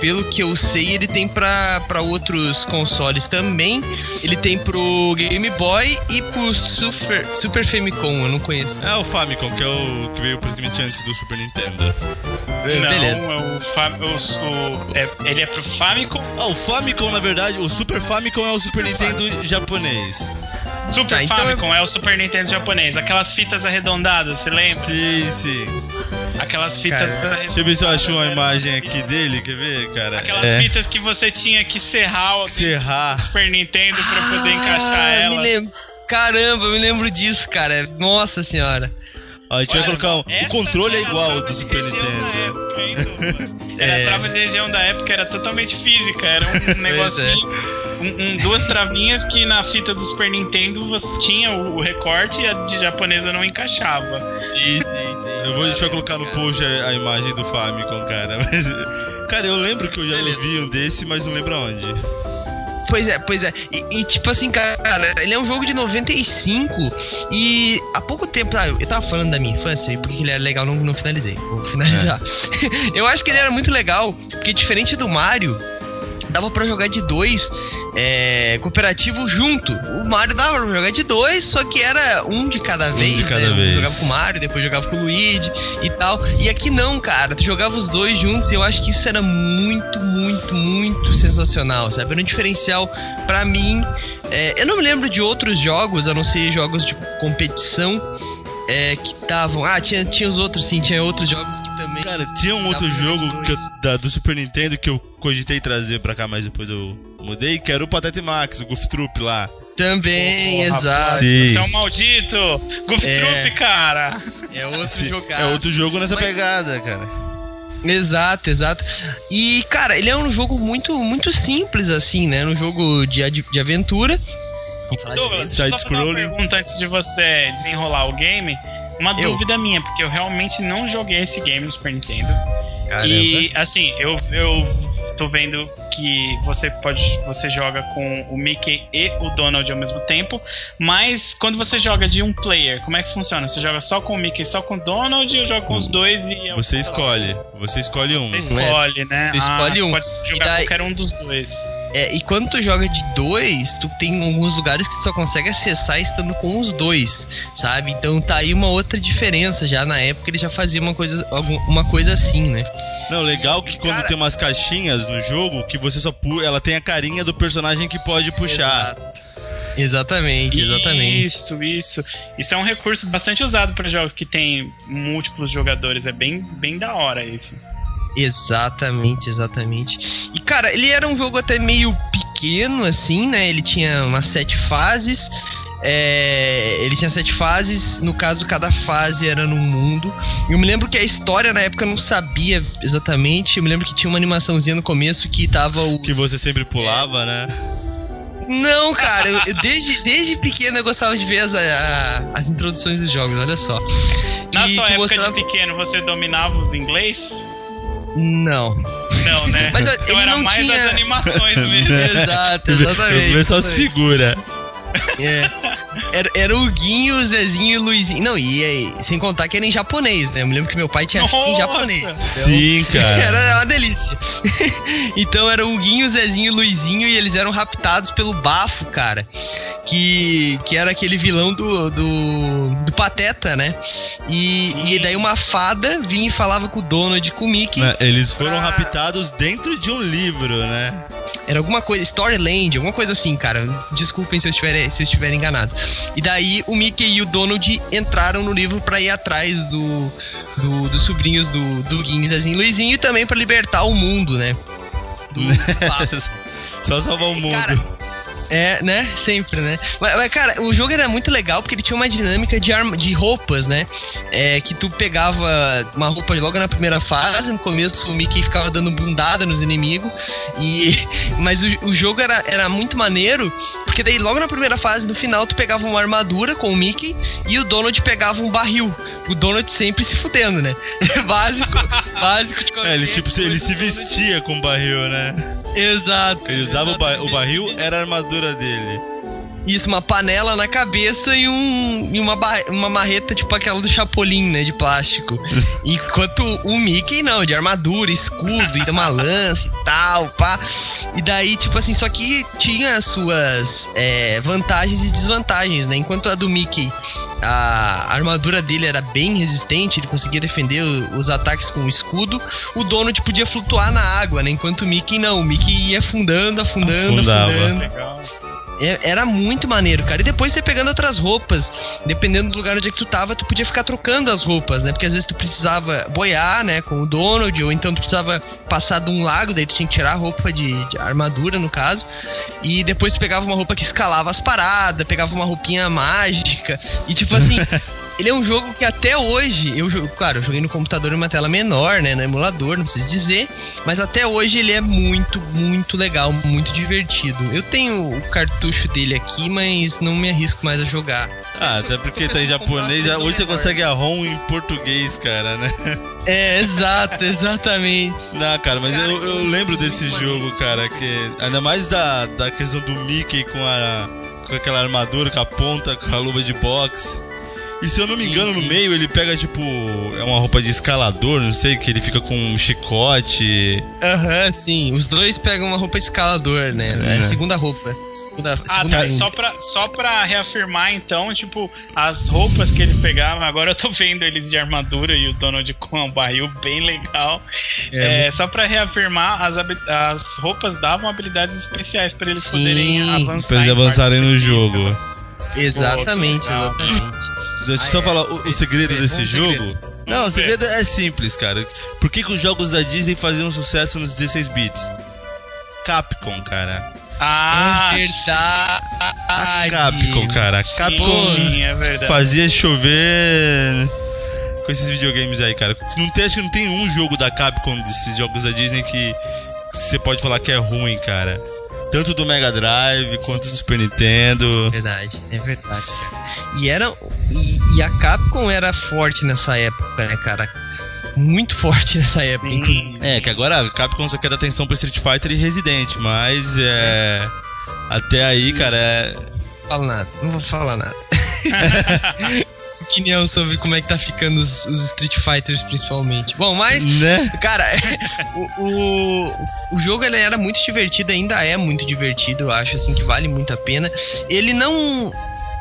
pelo que eu sei, ele tem pra, pra outros consoles também. Ele tem pro Game Boy e pro Super, Super Famicom, eu não conheço. É o Famicom, que é o que veio praticamente antes do Super Nintendo. É, não, Beleza. é o, Fam- o- o- é- ele é pro Famicom. Ah, o Famicom, na verdade, o Super Famicom é o Super Nintendo japonês. Super Tá, então Famicom é... o Super Nintendo japonês. Aquelas fitas arredondadas, você lembra? Sim, sim. Aquelas fitas Cara. Deixa eu ver se eu acho uma imagem aqui dele, quer ver, cara? Aquelas é. fitas que você tinha que serrar o Serrar. Super Nintendo pra poder encaixar Ah, ela. Me lembro. Caramba, eu me lembro disso, cara. Nossa senhora. Ó, a gente vai Olha, colocar. um- O controle é igual do Super Nintendo. época, hein? Era É. a trava de região da época, era totalmente física. Era um é. negocinho. Um- um- duas travinhas que na fita do Super Nintendo você tinha o, o recorte e a de japonesa não encaixava. Sim, sim, sim. Eu vou, a gente vai colocar no post a, a imagem do Famicom, cara. Mas, cara, eu lembro que eu já Beleza. vi um desse, mas não lembro aonde. Pois é, pois é. E, e, tipo assim, cara, ele é um jogo de 95 e há pouco tempo, ah, eu tava falando da minha infância e porque ele era legal, não, não finalizei. Vou finalizar. eu acho que ele era muito legal, porque diferente do Mario, dava pra jogar de dois é, cooperativo junto. O Mario dava pra jogar de dois, só que era um de cada vez. de cada né? vez. Jogava com o Mario, depois jogava com o Luigi e tal. E aqui não, cara. Tu jogava os dois juntos e eu acho que isso era muito, muito, muito sensacional, sabe? Era um diferencial pra mim. É, eu não me lembro de outros jogos, a não ser jogos de competição. É, que estavam. Ah, tinha, tinha os outros, sim, tinha outros jogos que também. Cara, tinha um outro jogo que eu- da, do Super Nintendo que eu cogitei trazer pra cá, mas depois eu mudei, que era o Patete Max, o Goof Troop lá. Também, Porra, exato. Sim. Você é um maldito! Goof É. Troop, cara! É outro jogaço. é outro jogo nessa Mas- pegada, cara. Exato, exato. E, cara, ele é um jogo muito, muito simples, assim, né? Um jogo de, de aventura. Vamos falar de Douglas, Side só fazer uma pergunta antes de você desenrolar o game. Uma Eu? dúvida minha, porque eu realmente não joguei esse game no Super Nintendo. Caramba. E assim, eu, eu tô vendo que você pode. Você joga com o Mickey e o Donald ao mesmo tempo. Mas quando você joga de um player, como é que funciona? Você joga só com o Mickey, só com o Donald ou joga com os dois e. é Você escolhe. Você escolhe um. Você escolhe, né? Tu escolhe ah, um. Você pode jogar daí- qualquer um dos dois. É, e quando tu joga de dois, tu tem alguns lugares que tu só consegue acessar estando com os dois, sabe? Então tá aí uma outra diferença. Já na época ele já fazia uma coisa, uma coisa assim, né? Não, legal que quando Cara- tem umas caixinhas no jogo, que você só pu ela tem a carinha do personagem que pode puxar. Exato. Exatamente, exatamente. Isso, isso. Isso é um recurso bastante usado para jogos que tem múltiplos jogadores. É bem, bem da hora esse. Exatamente, exatamente. E cara, ele era um jogo até meio pequeno, assim, né? Ele tinha umas sete fases. É, ele tinha sete fases, no caso, cada fase era num mundo. Eu me lembro que a história na época eu não sabia exatamente. Eu me lembro que tinha uma animaçãozinha no começo que tava o. Que você sempre pulava, né? Não, cara, eu, eu desde, desde pequeno eu gostava de ver as, a- as introduções dos jogos, olha só. Na Que- sua época mostrava- de pequeno, você dominava os inglês? Não. Não, né? Mas eu- então ele era não mais tinha- as animações mesmo. Exato, Eu exatamente. vejo só as figuras. É. Era, era o Guinho, o Zezinho e o Luizinho. Não, e, aí, sem contar que era em japonês, né? Eu me lembro que meu pai tinha fita em Nossa! japonês. Então, Sim, cara. Era uma delícia. então era o Guinho, o Zezinho e o Luizinho e eles eram raptados pelo Bafo, cara. Que, que era aquele vilão do, do, do Pateta, né? E, Sim. e daí uma fada vinha e falava com o Donald e com o Mickey. Né, Eles foram pra- raptados dentro de um livro, né? Era alguma coisa, Storyland, alguma coisa assim, cara. Desculpem se eu estiver, se eu estiver enganado. E daí o Mickey e o Donald entraram no livro pra ir atrás do, do- dos sobrinhos do, do Guinho, Zezinho e Luizinho e também pra libertar o mundo, né? Do. Só salvar o mundo. Cara, É, né? Sempre, né? Mas, mas, cara, o jogo era muito legal porque ele tinha uma dinâmica de, arma, de roupas, né? É, que tu pegava uma roupa logo na primeira fase, no começo o Mickey ficava dando bundada nos inimigos. E, mas o, o jogo era, era muito maneiro, porque daí logo na primeira fase, no final, tu pegava uma armadura com o Mickey e o Donald pegava um barril. O Donald sempre se fudendo, né? básico, básico de qualquer É, ele tipo, ele se coisa, vestia com barril, né? Exato. Ele usava o, o barril, era a armadura dele. Isso, uma panela na cabeça e, um, e uma, uma marreta tipo aquela do Chapolin, né? De plástico. Enquanto o Mickey, não, de armadura, escudo, e uma lança e tal, pá. E daí, tipo assim, só que tinha as suas é, vantagens e desvantagens, né? Enquanto a do Mickey, a armadura dele era bem resistente, ele conseguia defender os ataques com o escudo, o Donald podia flutuar na água, né? Enquanto o Mickey não, o Mickey ia afundando, afundando, Afundava. afundando. Legal. É- Era muito maneiro, cara. E depois você pegando outras roupas, dependendo do lugar onde é que tu tava, tu podia ficar trocando as roupas, né? Porque às vezes tu precisava boiar, né, com o Donald, ou então tu precisava passar de um lago, daí tu tinha que tirar a roupa de, de armadura, no caso. E depois tu pegava uma roupa que escalava as paradas, pegava uma roupinha mágica. E tipo assim, ele é um jogo que até hoje, eu jogo, claro, eu joguei no computador em uma tela menor, né, no emulador, não preciso dizer, mas até hoje ele é muito, muito legal, muito divertido. Eu tenho o cartucho dele aqui, mas não me arrisco mais a jogar. Ah, até porque tá em japonês, já- hoje você consegue a ROM em português, cara, né? É, exato, exatamente. Não, cara, mas eu, eu lembro desse jogo, cara, que ainda mais da, da questão do Mickey com a com aquela armadura, com a ponta, com a luva de boxe. E se eu não me engano, no meio ele pega tipo é uma roupa de escalador, não sei, que ele fica com um chicote. Aham, sim. Os dois pegam uma roupa escalador, né? É É. a segunda roupa. Segunda, Ah, segunda tá. Só pra, só pra reafirmar, então, tipo, as roupas que eles pegavam, agora eu tô vendo eles de armadura e o Donald com um barril bem legal. É, só pra reafirmar, as, as roupas davam habilidades especiais pra eles Sim, poderem avançar. Pra eles em avançarem no jogo. Exatamente, exatamente. Deixa eu só Ah, é. falar o, o segredo É, desse jogo. Não, o segredo é simples, cara. Por que, que os jogos da Disney faziam sucesso nos 16 bits? Capcom, cara. Ah, verdade. A Capcom, cara. Capcom sim, é fazia chover com esses videogames aí, cara. Não tem, acho que não tem um jogo da Capcom desses jogos da Disney que você pode falar que é ruim, cara. Tanto do Mega Drive quanto do Super Nintendo. Verdade, é verdade, cara. E era. E, e a Capcom era forte nessa época, né, cara? Muito forte nessa época, Sim. inclusive. É, que agora a Capcom só quer dar atenção pra Street Fighter e Resident, mas é. Até aí, cara, é. Não falo nada, não vou falar nada. Opinião sobre como é que tá ficando os, os Street Fighters, principalmente. Bom, mas. Né? Cara, o, o, o jogo ele era muito divertido, ainda é muito divertido, eu acho assim que vale muito a pena. Ele não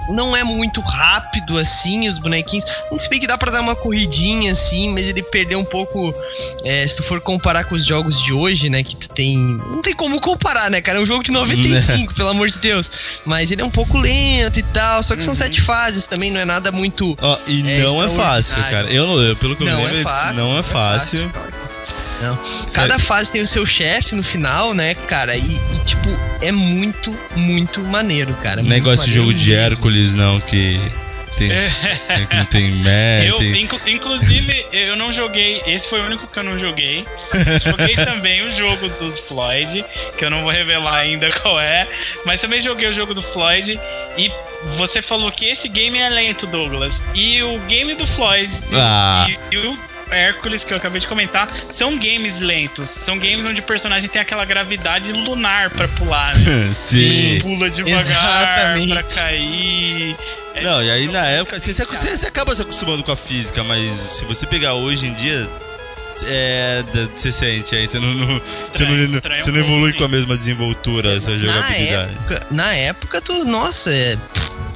não é muito rápido assim, os bonequinhos. Não se bem que dá pra dar uma corridinha assim, mas ele perdeu um pouco. é, se tu for comparar com os jogos de hoje, né? Que tu tem. Não tem como comparar, né, cara? É um jogo de 95, pelo amor de Deus. Mas ele é um pouco lento e tal. Só que são sete fases também, não é nada muito. Ó, e É não é fácil, cara. Eu, não- eu pelo que eu me Não lembro, é fácil. não é fácil. claro que Não. Cada fase tem o seu chefe no final, né, cara? E, e, tipo, é muito, muito maneiro, cara. É Muito esse maneiro jogo de mesmo. Hércules, não, que. Tem, que não tem mé, Eu, tem- inclu- inclusive, eu não joguei. Esse foi o único que eu não joguei. Joguei também o jogo do Floyd, que eu não vou revelar ainda qual é. Mas também joguei o jogo do Floyd. E você falou que esse game é lento, Douglas. E o game do Floyd Ah. e, e o Hércules, que eu acabei de comentar, são games lentos. São games onde o personagem tem aquela gravidade lunar pra pular, né? Sim. Pula devagar Exatamente. pra cair. É Não, e aí na época, você, você, você acaba se acostumando com a física, mas se você pegar hoje em dia, é. Você sente aí, você não, não- você não, você não evolui sim. com a mesma desenvoltura, essa Na jogabilidade. época, na época, tu, nossa, é.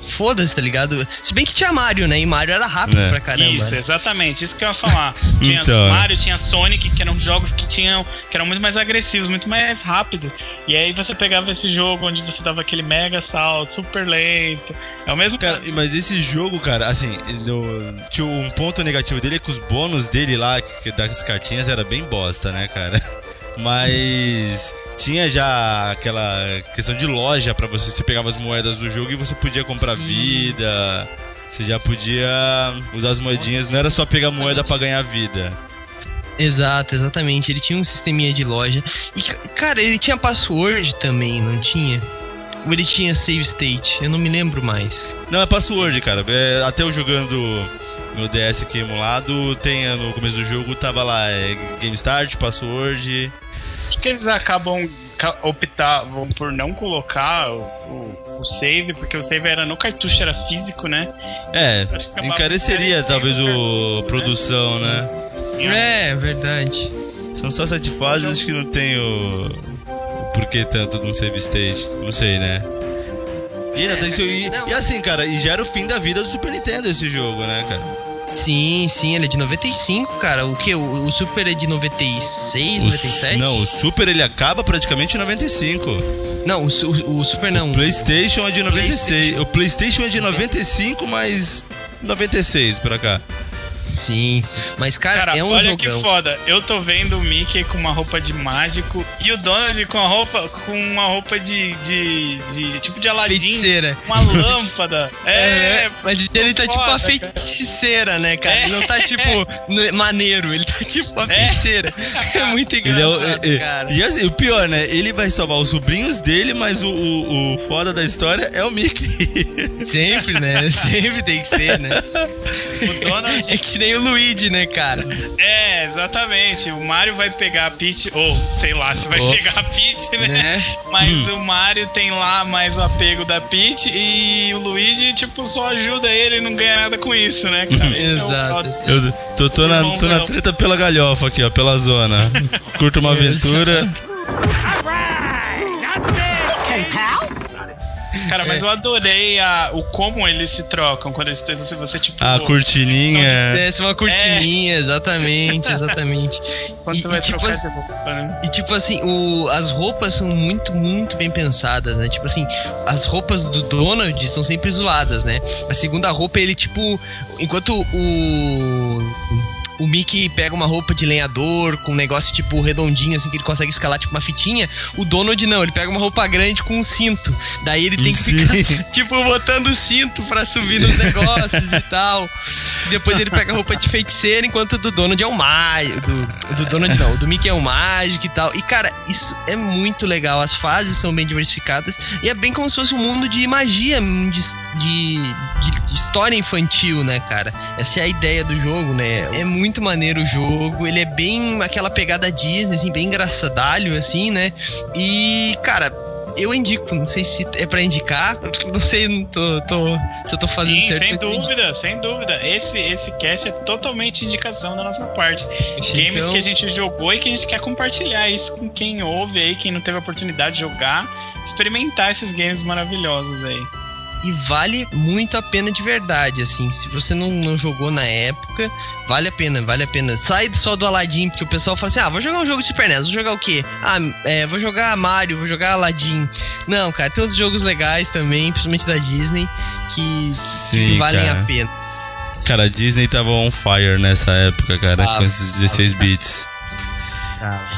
Foda-se, tá ligado? Se bem que tinha Mario, né? E Mario era rápido É. pra caramba. Isso, exatamente, isso que eu ia falar. Tinha Então. Mario, tinha Sonic, que eram jogos que tinham. que eram muito mais agressivos, muito mais rápidos. E aí você pegava esse jogo onde você dava aquele mega salto, super lento. É o mesmo Cara, mas esse jogo, cara, assim, no- tinha um ponto negativo dele é que os bônus dele lá, que das cartinhas, era bem bosta, né, cara? Mas tinha já aquela questão de loja pra você, você pegava as moedas do jogo e você podia comprar vida. Você já podia usar as moedinhas, não era só pegar moeda pra ganhar vida. Exato, exatamente. Ele tinha um sisteminha de loja. E, ca- cara, ele tinha password também, não tinha? Ou ele tinha save state? Eu não me lembro mais. Não, é password, cara. É, até eu jogando no DS aqui emulado, tem no começo do jogo, tava lá, é, Game Start, password. Acho que eles acabam ca- optavam por não colocar o, o- o save, porque o save era no cartucho, era físico, né? É, acabava encareceria talvez o o produção, né? É, verdade. São só sete fases, acho que não tem o, o porquê tanto de um save state, não sei, né? E, isso- e, e assim, cara, e já era o fim da vida do Super Nintendo esse jogo, né, cara? Sim, sim, ele é de 95, cara. O que? O, o Super é de 96, O, 97? não, o Super ele acaba praticamente em 95. Não, o, o Super não. O PlayStation é de 96. O PlayStation é de 95, mas 96 pra cá. Sim, sim. Mas, cara, Cara, é um olha jogão. que foda. Eu tô vendo o Mickey com uma roupa de mágico e o Donald com a roupa com uma roupa de, de, de tipo de Aladdin, Feiticeira. uma lâmpada. É, É, mas ele tá tipo foda, a feiticeira, né, cara? É. Ele não tá tipo no- maneiro, ele tá tipo a É. feiticeira. É muito Ele é o, engraçado, é- é- cara. e assim, o pior, né? Ele vai salvar os sobrinhos dele, mas o, o, o foda da história é o Mickey. Sempre, né? Sempre tem que ser, né? o Donald É que nem o Luigi, né, cara? É, exatamente. O Mario vai pegar a Peach, ou sei lá se vai Oh. pegar a Peach, né? Né? Mas o Mario tem lá mais o apego da Peach e o Luigi, tipo, só ajuda ele e não ganha nada com isso, né, cara? É o Exato. foda. Eu tô, tô, na, tô na treta pela galhofa aqui, ó, pela zona. Curto uma aventura. Cara, mas É. eu adorei a, o como eles se trocam quando eles, você, você tipo. A cortininha. Desce uma cortininha, exatamente, exatamente. Quando E- você vai e, tipo, trocar assim- de roupa, né? E tipo assim, o, as roupas são muito, muito bem pensadas, né? Tipo assim, as roupas do Donald são sempre zoadas, né? A segunda roupa, ele tipo. Enquanto o. O Mickey pega uma roupa de lenhador com um negócio tipo redondinho, assim, que ele consegue escalar tipo uma fitinha. O Donald não, ele pega uma roupa grande com um cinto. Daí ele tem que Sim. ficar, tipo, botando o cinto pra subir nos negócios e tal. Depois ele pega a roupa de feiticeiro, enquanto o do Donald é um mágico. Do, do Donald não, o do Mickey é um mágico e tal. E cara, isso é muito legal. As fases são bem diversificadas. E é bem como se fosse um mundo de magia, de, de, de história infantil, né, cara? Essa é a ideia do jogo, né? É muito maneiro o jogo. Ele é bem aquela pegada Disney, assim, bem engraçadalho, assim, né? E, cara. Eu indico, não sei se é pra indicar, não sei não tô, tô- se eu tô fazendo Sim, certo. sem dúvida, sem dúvida. Esse, esse cast é totalmente indicação da nossa parte. Games Então- que a gente jogou e que a gente quer compartilhar isso com quem ouve aí, quem não teve a oportunidade de jogar, experimentar esses games maravilhosos aí. E vale muito a pena de verdade, assim. Se você não, não jogou na época, vale a pena, vale a pena. Sai só do Aladdin, porque o pessoal fala assim: ah, vou jogar um jogo de Super NES, vou jogar o quê? Ah, é, vou jogar Mario, vou jogar Aladdin. Não, cara, tem outros jogos legais também, principalmente da Disney, que, que Sim, valem cara. a pena. Cara, a Disney tava on fire nessa época, cara, Ah, com esses 16 bits.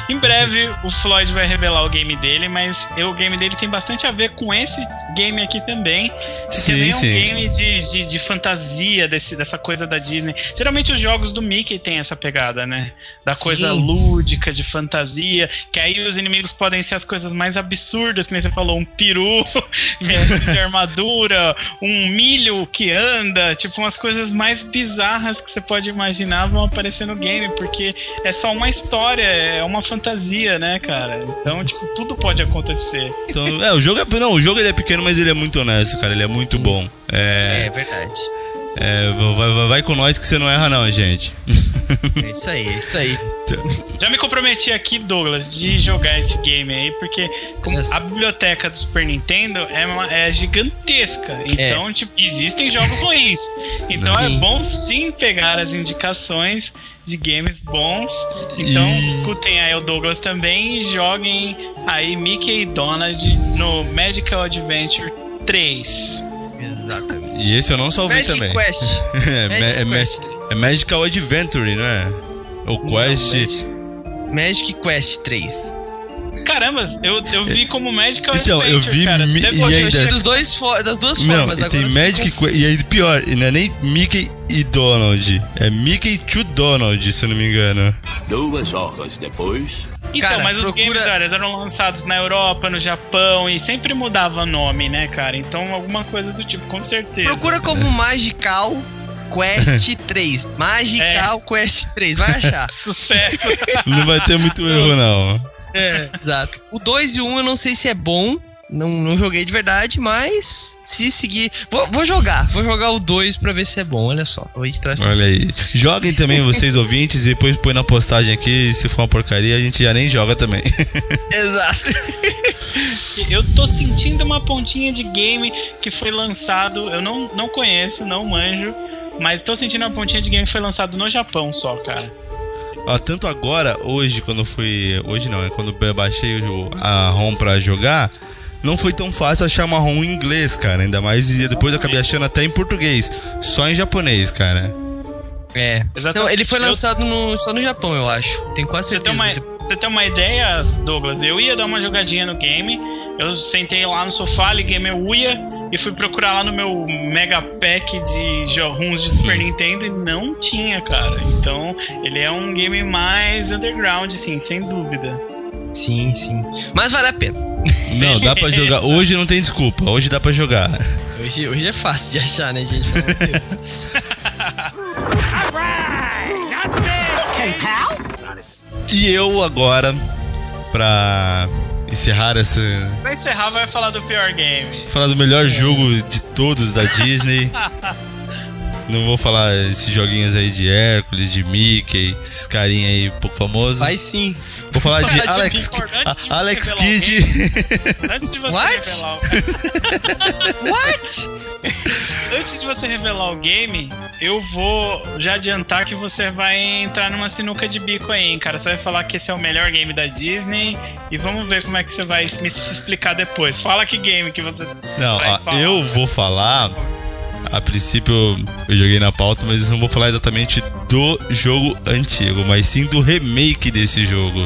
Em breve o Floyd vai revelar o game dele, mas eu- o game dele tem bastante a ver com esse game aqui também. Que Sim, também é um sim. game de, de, de fantasia, desse, dessa coisa da Disney. Geralmente os jogos do Mickey tem essa pegada, né? Da coisa Sim. lúdica, de fantasia, que aí os inimigos podem ser as coisas mais absurdas, que nem você falou, um peru de armadura, um milho que anda, tipo umas coisas mais bizarras que você pode imaginar vão aparecer no game, porque é só uma história, é uma fantasia, né, cara? Então, tipo, tudo pode acontecer. Então, é, o jogo é. Não, o jogo ele é pequeno, mas ele é muito honesto, cara. Ele é muito bom. É. É verdade. é, vai, vai- vai com nós que você não erra, não, gente. É isso aí, é isso aí. Já me comprometi aqui, Douglas, de jogar esse game aí, porque a biblioteca do Super Nintendo é, uma- é gigantesca. Então, tipo, existem jogos ruins. Então é bom sim pegar as indicações de games bons. Então, E- escutem aí o Douglas também e joguem aí Mickey e Donald no Magical Adventure 3. Exatamente. E esse eu não salvei Magic também. Quest. é, ma- Magic é ma- Quest. é Magical Adventure, não é? O Quest. Não, Magic, Magic Quest 3. Caramba, eu, eu vi como Magical Então, eu vi cara. mi- Deve- e eu ainda- dos dois das duas Não, formas. agora tem Magic fico- Quest. E aí, pior, não é nem Mickey e Donald. É Mickey to Donald, se eu não me engano. Duas horas depois. Então, Cara, mas os procura- games olha, eles eram lançados na Europa, no Japão e sempre mudava nome, né, cara? Então alguma coisa do tipo, com certeza. Procura como Magical Quest 3. Magical Quest 3, vai achar. Sucesso. Não vai ter muito erro, não. É, exato. O 2 e o 1 um eu não sei se é bom. Não, não joguei de verdade, mas se seguir. Vou, vou jogar, vou jogar o 2 pra ver se é bom, olha só. Vou trás. Olha aí. Joguem também vocês ouvintes e depois põe na postagem aqui. Se for uma porcaria, a gente já nem joga também. Exato. eu tô sentindo uma pontinha de game que foi lançado. Eu não, não conheço, não manjo. Mas tô sentindo uma pontinha de game que foi lançado no Japão só, cara. Ó, tanto agora, hoje, quando eu fui. Hoje não, é quando eu baixei a ROM pra jogar. Não foi tão fácil achar uma ROM em inglês, cara. Ainda mais e depois eu acabei achando até em português. Só em japonês, cara. É. Exatamente. Não, ele foi Eu- lançado no- só no Japão, eu acho. Tenho quase Você tem, certeza. uma, você tem uma ideia, Douglas? Eu ia dar uma jogadinha no game. Eu sentei lá no sofá, liguei meu Uia e fui procurar lá no meu Mega Pack de jo- ROMs de Super Nintendo e não tinha, cara. Então, ele é um game mais underground, assim, sem dúvida. Sim, sim. Mas vale a pena. Não, dá pra jogar. Hoje não tem desculpa, hoje dá pra jogar. Hoje, hoje é fácil de achar, né, gente? Pelo Deus. Okay, pal. E eu agora, pra encerrar essa. Pra encerrar, vai falar do pior game. Falar do melhor jogo de todos da Disney. Não vou falar esses joguinhos aí de Hércules, de Mickey, esses carinha aí pouco famosos. Vai sim. Vou falar de Alex, de você Alex revelar Kidd. Antes de você What? revelar o... What? Antes de você revelar o game, eu vou já adiantar que você vai entrar numa sinuca de bico aí, hein, cara. Você vai falar que esse é o melhor game da Disney e vamos ver como é que você vai me explicar depois. Fala que game que você Não, vai falar. eu vou falar. A princípio eu joguei na pauta, mas não vou falar exatamente do jogo antigo, mas sim do remake desse jogo.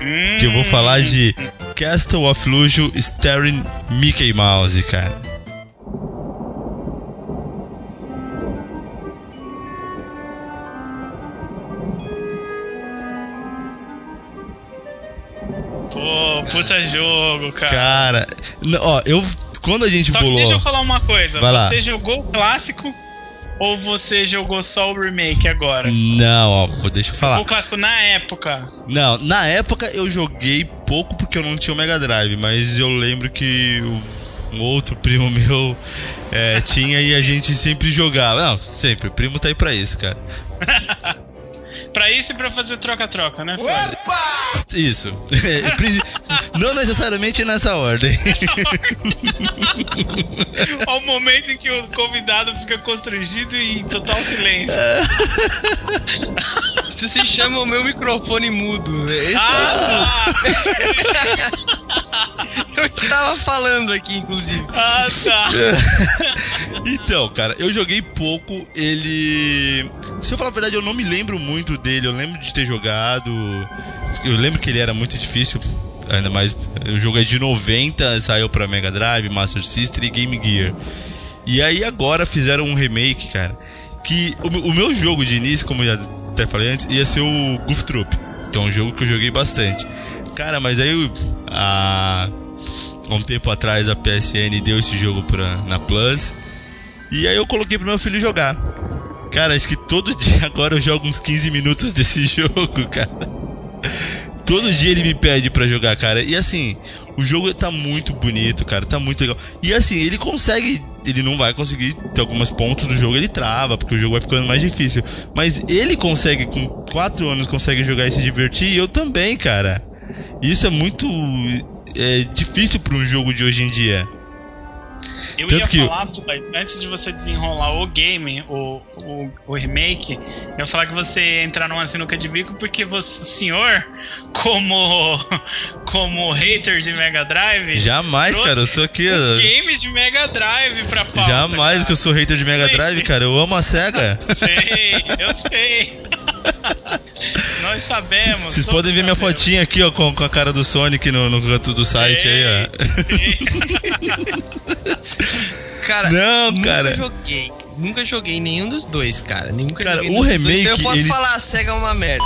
Hum, Que eu vou falar de Castle of Lujo Starring Mickey Mouse, cara. Pô, puta jogo, cara. Cara, ó, eu. Quando a gente Só que bolou. deixa eu falar uma coisa. Vai lá. você jogou o clássico ou você jogou só o remake agora? Não, ó, deixa eu falar. O clássico na época. Não, na época eu joguei pouco porque eu não tinha o Mega Drive, mas eu lembro que o- um outro primo meu é, tinha e a gente sempre jogava. Não, sempre, o primo tá aí pra isso, cara. Pra isso e pra fazer troca-troca, né? Fábio? Isso. Pri- não necessariamente nessa ordem. Ao momento em que o convidado fica constrangido e em total silêncio. Isso se chama o meu microfone mudo. Esse Ah, eu estava falando aqui, inclusive. ah, tá. Então, cara, eu joguei pouco. Ele. Se eu falar a verdade, eu não me lembro muito dele. Eu lembro de ter jogado. Eu lembro que ele era muito difícil. Ainda mais. O jogo é de 90, saiu pra Mega Drive, Master System e Game Gear. E aí agora fizeram um remake, cara. Que o, meu- o meu jogo de início, como eu já até falei antes, ia ser o Goof Troop. Que é um jogo que eu joguei bastante. Cara, mas aí a, há um tempo atrás a PSN deu esse jogo pra, na Plus. E aí eu coloquei pro meu filho jogar. Cara, acho que todo dia agora eu jogo uns 15 minutos desse jogo, cara. Todo dia ele me pede pra jogar, cara. E assim, o jogo tá muito bonito, cara. Tá muito legal. E assim, ele consegue. Ele não vai conseguir ter alguns pontos do jogo, ele trava, porque o jogo vai ficando mais difícil. Mas ele consegue, com 4 anos, consegue jogar e se divertir. E eu também, cara. Isso é muito é, difícil pra um jogo de hoje em dia. Eu Tanto ia que- falar, Pai, antes de você desenrolar o game, o, o, o remake, eu ia falar que você ia entrar numa sinuca de bico porque você, o senhor, como, como hater de Mega Drive. Jamais, cara. Eu sou aqui. Games de Mega Drive pra pauta. Jamais cara. que eu sou hater de Mega Drive, cara. Eu amo a SEGA. Sei, eu sei. Nós sabemos. Vocês podem ver minha sabemos. fotinha aqui, ó, com, com a cara do Sonic no, no canto do site aí, ó. Cara, Não, nunca cara. joguei. Nunca joguei nenhum dos dois, cara. Nunca Cara, joguei o dos dois, remake, então eu posso ele- falar, a SEGA é uma merda.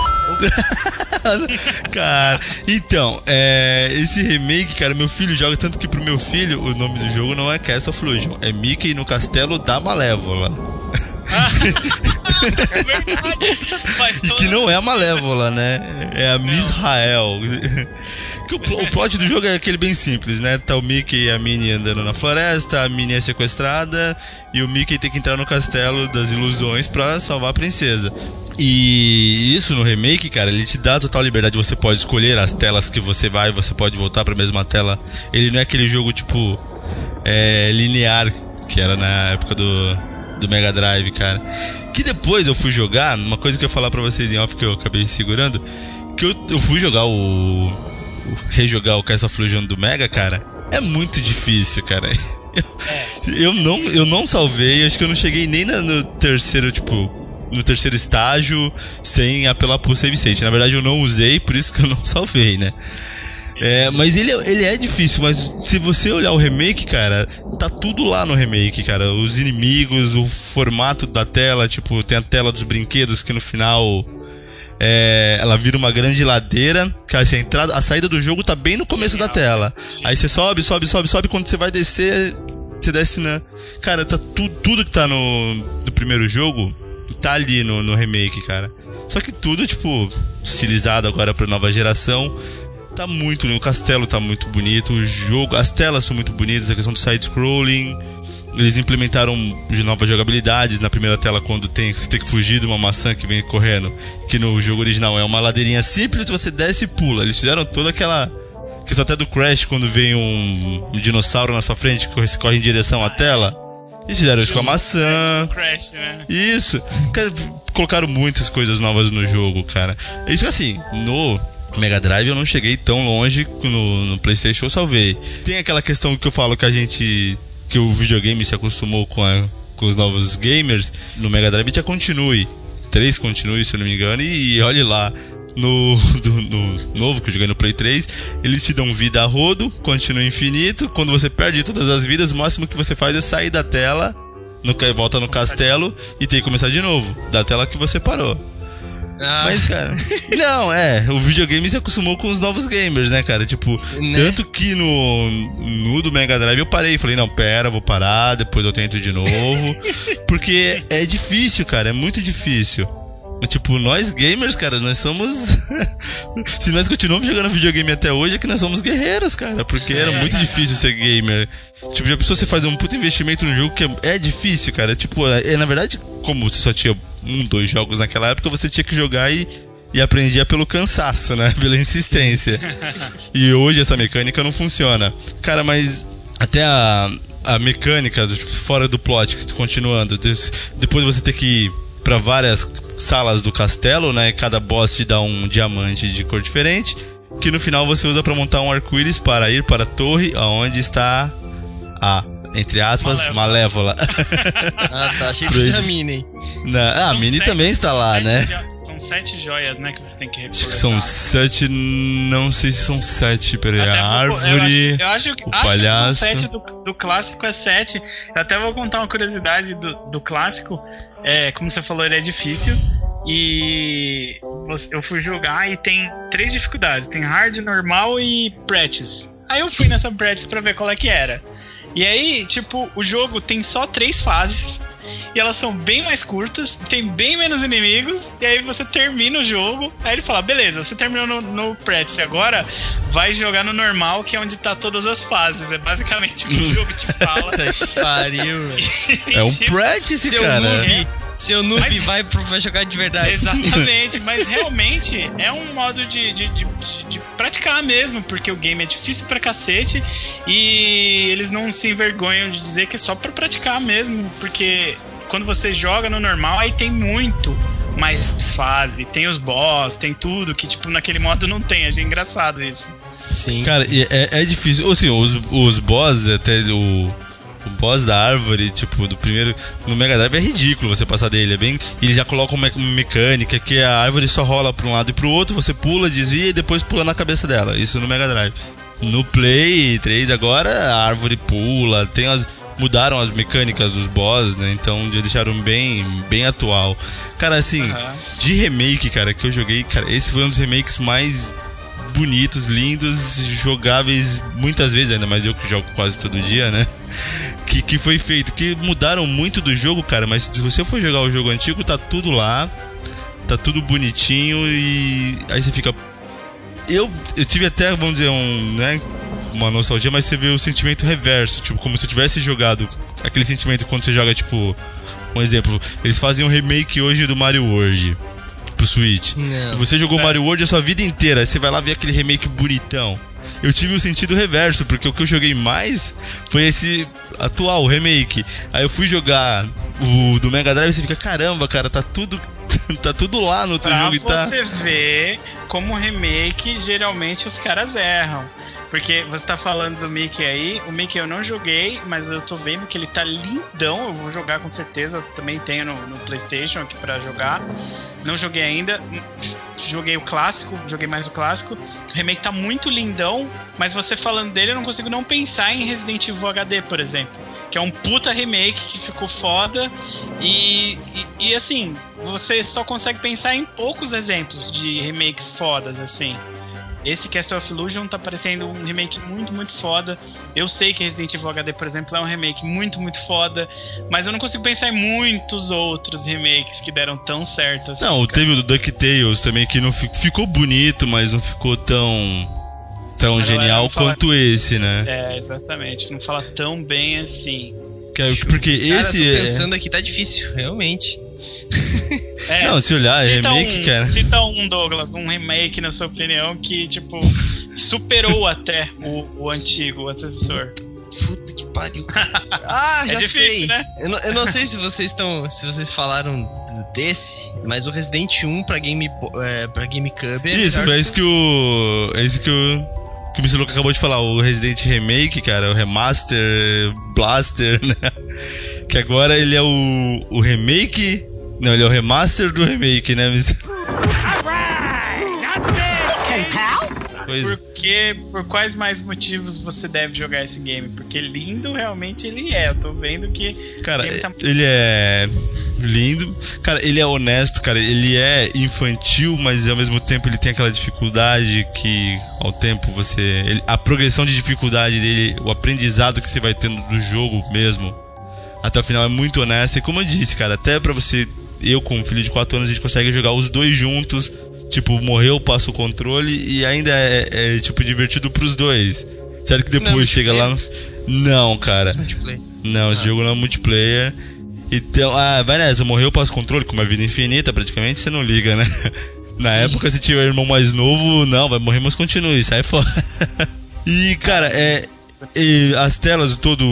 cara, então, é, esse remake, cara, meu filho joga tanto que pro meu filho o nome do jogo não é Castle of Illusion, é Mickey no Castelo da Malévola. É verdade. E que não é a Malévola, né? É a Misrael. Que o, o plot do jogo é aquele bem simples, né? Tá o Mickey e a Minnie andando na floresta, a Minnie é sequestrada e o Mickey tem que entrar no castelo das ilusões pra salvar a princesa. E isso no remake, cara, ele te dá total liberdade. Você pode escolher as telas que você vai, você pode voltar pra mesma tela. Ele não é aquele jogo tipo é, linear que era na época do, do Mega Drive, cara. Que depois eu fui jogar, uma coisa que eu ia falar pra vocês em off que eu acabei segurando, que eu, eu fui jogar o, rejogar o Castle of Illusion do Mega, cara. É muito difícil, cara. Eu, eu não eu não salvei, acho que eu não cheguei nem na- no terceiro, tipo, no terceiro estágio sem apelar pro save state. Na verdade eu não usei, por isso que eu não salvei, né? É, mas ele, é- ele é difícil, mas se você olhar o remake, cara, tá tudo lá no remake, cara. Os inimigos, o formato da tela, tipo, tem a tela dos brinquedos que no final é, ela vira uma grande ladeira. Cara, assim, a, entrada, a saída do jogo tá bem no começo da tela. Aí você sobe, sobe, sobe, sobe. Quando você vai descer, você desce na. Cara, tá tu, tudo que tá no, no primeiro jogo tá ali no, no remake, cara. Só que tudo, tipo, estilizado agora pra nova geração. Tá muito lindo, o castelo tá muito bonito, o jogo, as telas são muito bonitas, a questão do side-scrolling. Eles implementaram de novas jogabilidades na primeira tela quando tem, você tem que fugir de uma maçã que vem correndo. Que no jogo original é uma ladeirinha simples, você desce e pula. Eles fizeram toda aquela. questão até do Crash quando vem um, um dinossauro na sua frente que você corre em direção à tela. Eles fizeram isso com a maçã. Crash, né? Isso. Cara, colocaram muitas coisas novas no jogo, cara. Isso assim, no Mega Drive eu não cheguei tão longe no, no PlayStation eu salvei. Tem aquela questão que eu falo que a gente que o videogame se acostumou com, a- com os novos gamers no Mega Drive já continue. 3 continue, se eu não me engano, e olhe lá. No, do- no novo que eu joguei no Play 3, eles te dão vida a rodo, continua infinito. Quando você perde todas as vidas, o máximo que você faz é sair da tela, no, volta no castelo e tem que começar de novo, da tela que você parou. Ah, Mas, cara. não, é. O videogame se acostumou com os novos gamers, né, cara? Tipo, Né? tanto que no, no do Mega Drive eu parei. Falei, não, pera, vou parar, depois eu tento de novo. porque é difícil, cara. É muito difícil. Tipo, nós gamers, cara, nós somos. Se nós continuamos jogando videogame até hoje, é que nós somos guerreiros, cara. Porque era muito difícil ser gamer. Tipo, já pensou você fazer um puta investimento num jogo que é, é difícil, cara? Tipo, é, na verdade, como você só tinha um, dois jogos naquela época, você tinha que jogar e, e aprendia pelo cansaço, né? Pela insistência. e hoje essa mecânica não funciona. Cara, mas até a, a mecânica, fora do plot, continuando, depois você ter que ir pra várias salas do castelo, né? Cada boss te dá um diamante de cor diferente, que no final você usa pra montar um arco-íris para ir para a torre aonde está a, entre aspas, Malévola. ah, tá. Achei que a Mini. Na- ah, a Mini sete- também está lá, né? jo- São sete joias, né, que você tem que que são sete, não sei se são sete, peraí, Até a árvore, Eu acho, eu acho, que- o acho que palhaço. são sete do, do clássico é sete. Eu até vou contar uma curiosidade do, do clássico. É, como você falou, ele é difícil. E eu fui jogar e tem três dificuldades: tem hard, normal e practice. Aí eu fui nessa practice pra ver qual é que era. E aí, tipo, o jogo tem só três fases. E elas são bem mais curtas, tem bem menos inimigos. E aí você termina o jogo. Aí ele fala: beleza, você terminou no, no practice agora, vai jogar no normal, que é onde tá todas as fases. É basicamente o que o jogo te fala. Pariu, velho. é um Tipo, practice, Seu cara. noob, seu noob Mas- vai, pro, vai jogar de verdade. Exatamente, mas realmente é um modo de, de, de, de praticar mesmo, porque o game é difícil pra cacete e eles não se envergonham de dizer que é só pra praticar mesmo, porque quando você joga no normal, aí tem muito mais fase, tem os boss, tem tudo que tipo naquele modo não tem, achei engraçado isso. Sim. Cara, e é, é difícil. Assim, os, os boss, até o, o boss da árvore, tipo, do primeiro. No Mega Drive é ridículo você passar dele. É bem. Eles já colocam uma mecânica que a árvore só rola pra um lado e pro outro, você pula, desvia e depois pula na cabeça dela. Isso no Mega Drive. No Play 3 agora a árvore pula, tem as. Mudaram as mecânicas dos boss, né? Então já deixaram bem, bem atual. Cara, assim, Aham. de remake, cara, que eu joguei, cara, esse foi um dos remakes mais bonitos, lindos, jogáveis muitas vezes, ainda mais eu que jogo quase todo dia, né? Que, que foi feito, que mudaram muito do jogo, cara, mas se você for jogar o jogo antigo, tá tudo lá, tá tudo bonitinho e aí você fica. Eu, eu tive até, vamos dizer, um, né, uma nostalgia, mas você vê o sentimento reverso, tipo, como se eu tivesse jogado aquele sentimento quando você joga, tipo, um exemplo, eles fazem um remake hoje do Mario World pro Switch. Não. Você jogou É. Mario World a sua vida inteira, aí você vai lá ver aquele remake bonitão. Eu tive o sentido reverso, porque o que eu joguei mais foi esse atual, o remake. Aí eu fui jogar o do Mega Drive e você fica, caramba, cara, tá tudo tá tudo lá no outro Pra jogo e tá. você ver como remake geralmente os caras erram. Porque você tá falando do Mickey aí. O Mickey eu não joguei, mas eu tô vendo que ele tá lindão. Eu vou jogar com certeza. Eu também tenho no, no PlayStation aqui pra jogar. Não joguei ainda. Joguei o clássico, joguei mais o clássico. O remake tá muito lindão, mas você falando dele, eu não consigo não pensar em Resident Evil HD, por exemplo. Que é um puta remake que ficou foda. E, e, e assim, você só consegue pensar em poucos exemplos de remakes fodas, assim. Esse Castle of Illusion tá parecendo um remake muito, muito foda. Eu sei que Resident Evil HD, por exemplo, é um remake muito, muito foda, mas eu não consigo pensar em muitos outros remakes que deram tão certo assim. Não, cara. teve o do DuckTales também, que não fi- ficou bonito, mas não ficou tão. tão ela genial fala- quanto esse, né? É, exatamente. Não fala tão bem assim. É- porque Cara, esse. tô é- pensando aqui, tá difícil, realmente. É, Não, se olhar, é cita remake, um, cara. Cita um, Douglas, um remake, na sua opinião, que, tipo, superou até o, o antigo, o antecessor. Puta que pariu. Ah, É já difícil, sei. né? Eu, não, eu não sei se vocês estão. Se vocês falaram desse, mas o Resident 1 pra, Game, é, pra GameCube é Isso, que isso que o. É isso que o. Que o Mr. Luca acabou de falar, o Resident Remake, cara, o Remaster, Blaster, né? Que agora ele é o. o remake. Não, ele é o remaster do remake, né, Mr. Okay, pal. Pois Por que, por quais mais motivos você deve jogar esse game? Porque lindo realmente ele é. Eu tô vendo que. Cara, tá- ele é lindo. Cara, ele é honesto, cara. Ele é infantil, mas ao mesmo tempo ele tem aquela dificuldade que ao tempo você. ele- a progressão de dificuldade dele, o aprendizado que você vai tendo do jogo mesmo, até o final é muito honesto. E como eu disse, cara, até pra você. Eu, com um filho de 4 anos, a gente consegue jogar os dois juntos. Tipo, morreu, passa o controle e ainda é, é, tipo, divertido pros dois. Certo que depois Não, chega lá. no- Não, cara. multiplayer. Não, esse jogo não é multiplayer. Então, ah, vai nessa, morreu, passa o controle com uma vida infinita, praticamente, você não liga, né? Na época, se tiver irmão mais novo, não, vai morrer, mas continue, sai fora. e, cara, é. E as telas, todo.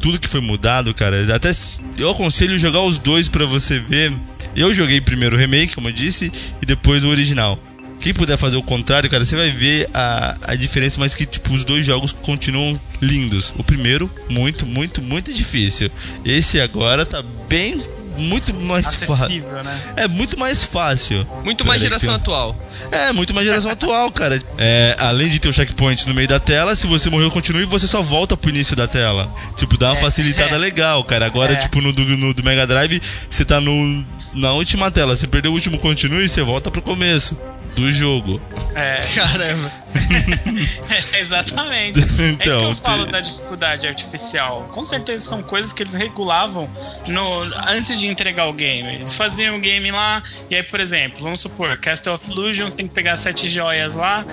Tudo que foi mudado, cara, até. Eu aconselho jogar os dois pra você ver. Eu joguei primeiro o remake, como eu disse, e depois o original. Quem puder fazer o contrário, cara, você vai ver a, a diferença, mas que, tipo, os dois jogos continuam lindos. O primeiro, muito, muito, muito difícil. Esse agora tá bem, muito mais fácil. né? É muito mais fácil. Muito mais geração atual. É, muito mais geração atual, cara. É, além de ter o checkpoint no meio da tela, se você morreu, continue, você só volta pro início da tela. Tipo, dá uma facilitada é. legal, cara. Agora, É. tipo, no do, no do Mega Drive, você tá no, na última tela. Você perdeu o último continue, você volta pro começo do jogo. É, Caramba. exatamente. é isso que Então, eu falo te- da dificuldade artificial. Com certeza são coisas que eles regulavam no, antes de entregar o game. Eles faziam o game lá, e aí, por exemplo, vamos supor, Castle of Illusions tem que pegar sete joias lá,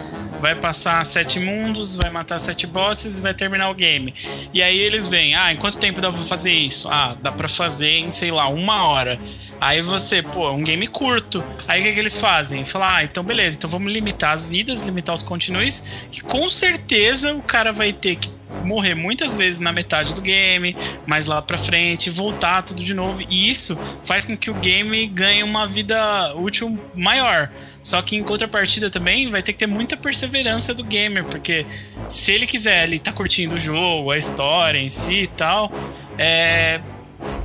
vai passar sete mundos, vai matar sete bosses e vai terminar o game. E aí eles veem, ah, em quanto tempo dá pra fazer isso? Ah, dá pra fazer em, sei lá, uma hora. Aí você, pô, é um game curto. Aí o que, que eles fazem? Falar, ah, então beleza, então vamos limitar as vidas, limitar os continues, que com certeza o cara vai ter que morrer muitas vezes na metade do game, mais lá pra frente, voltar tudo de novo. E isso faz com que o game ganhe uma vida útil maior. Só que em contrapartida também vai ter que ter muita perseverança do gamer, porque se ele quiser ele tá curtindo o jogo, a história em si e tal, é,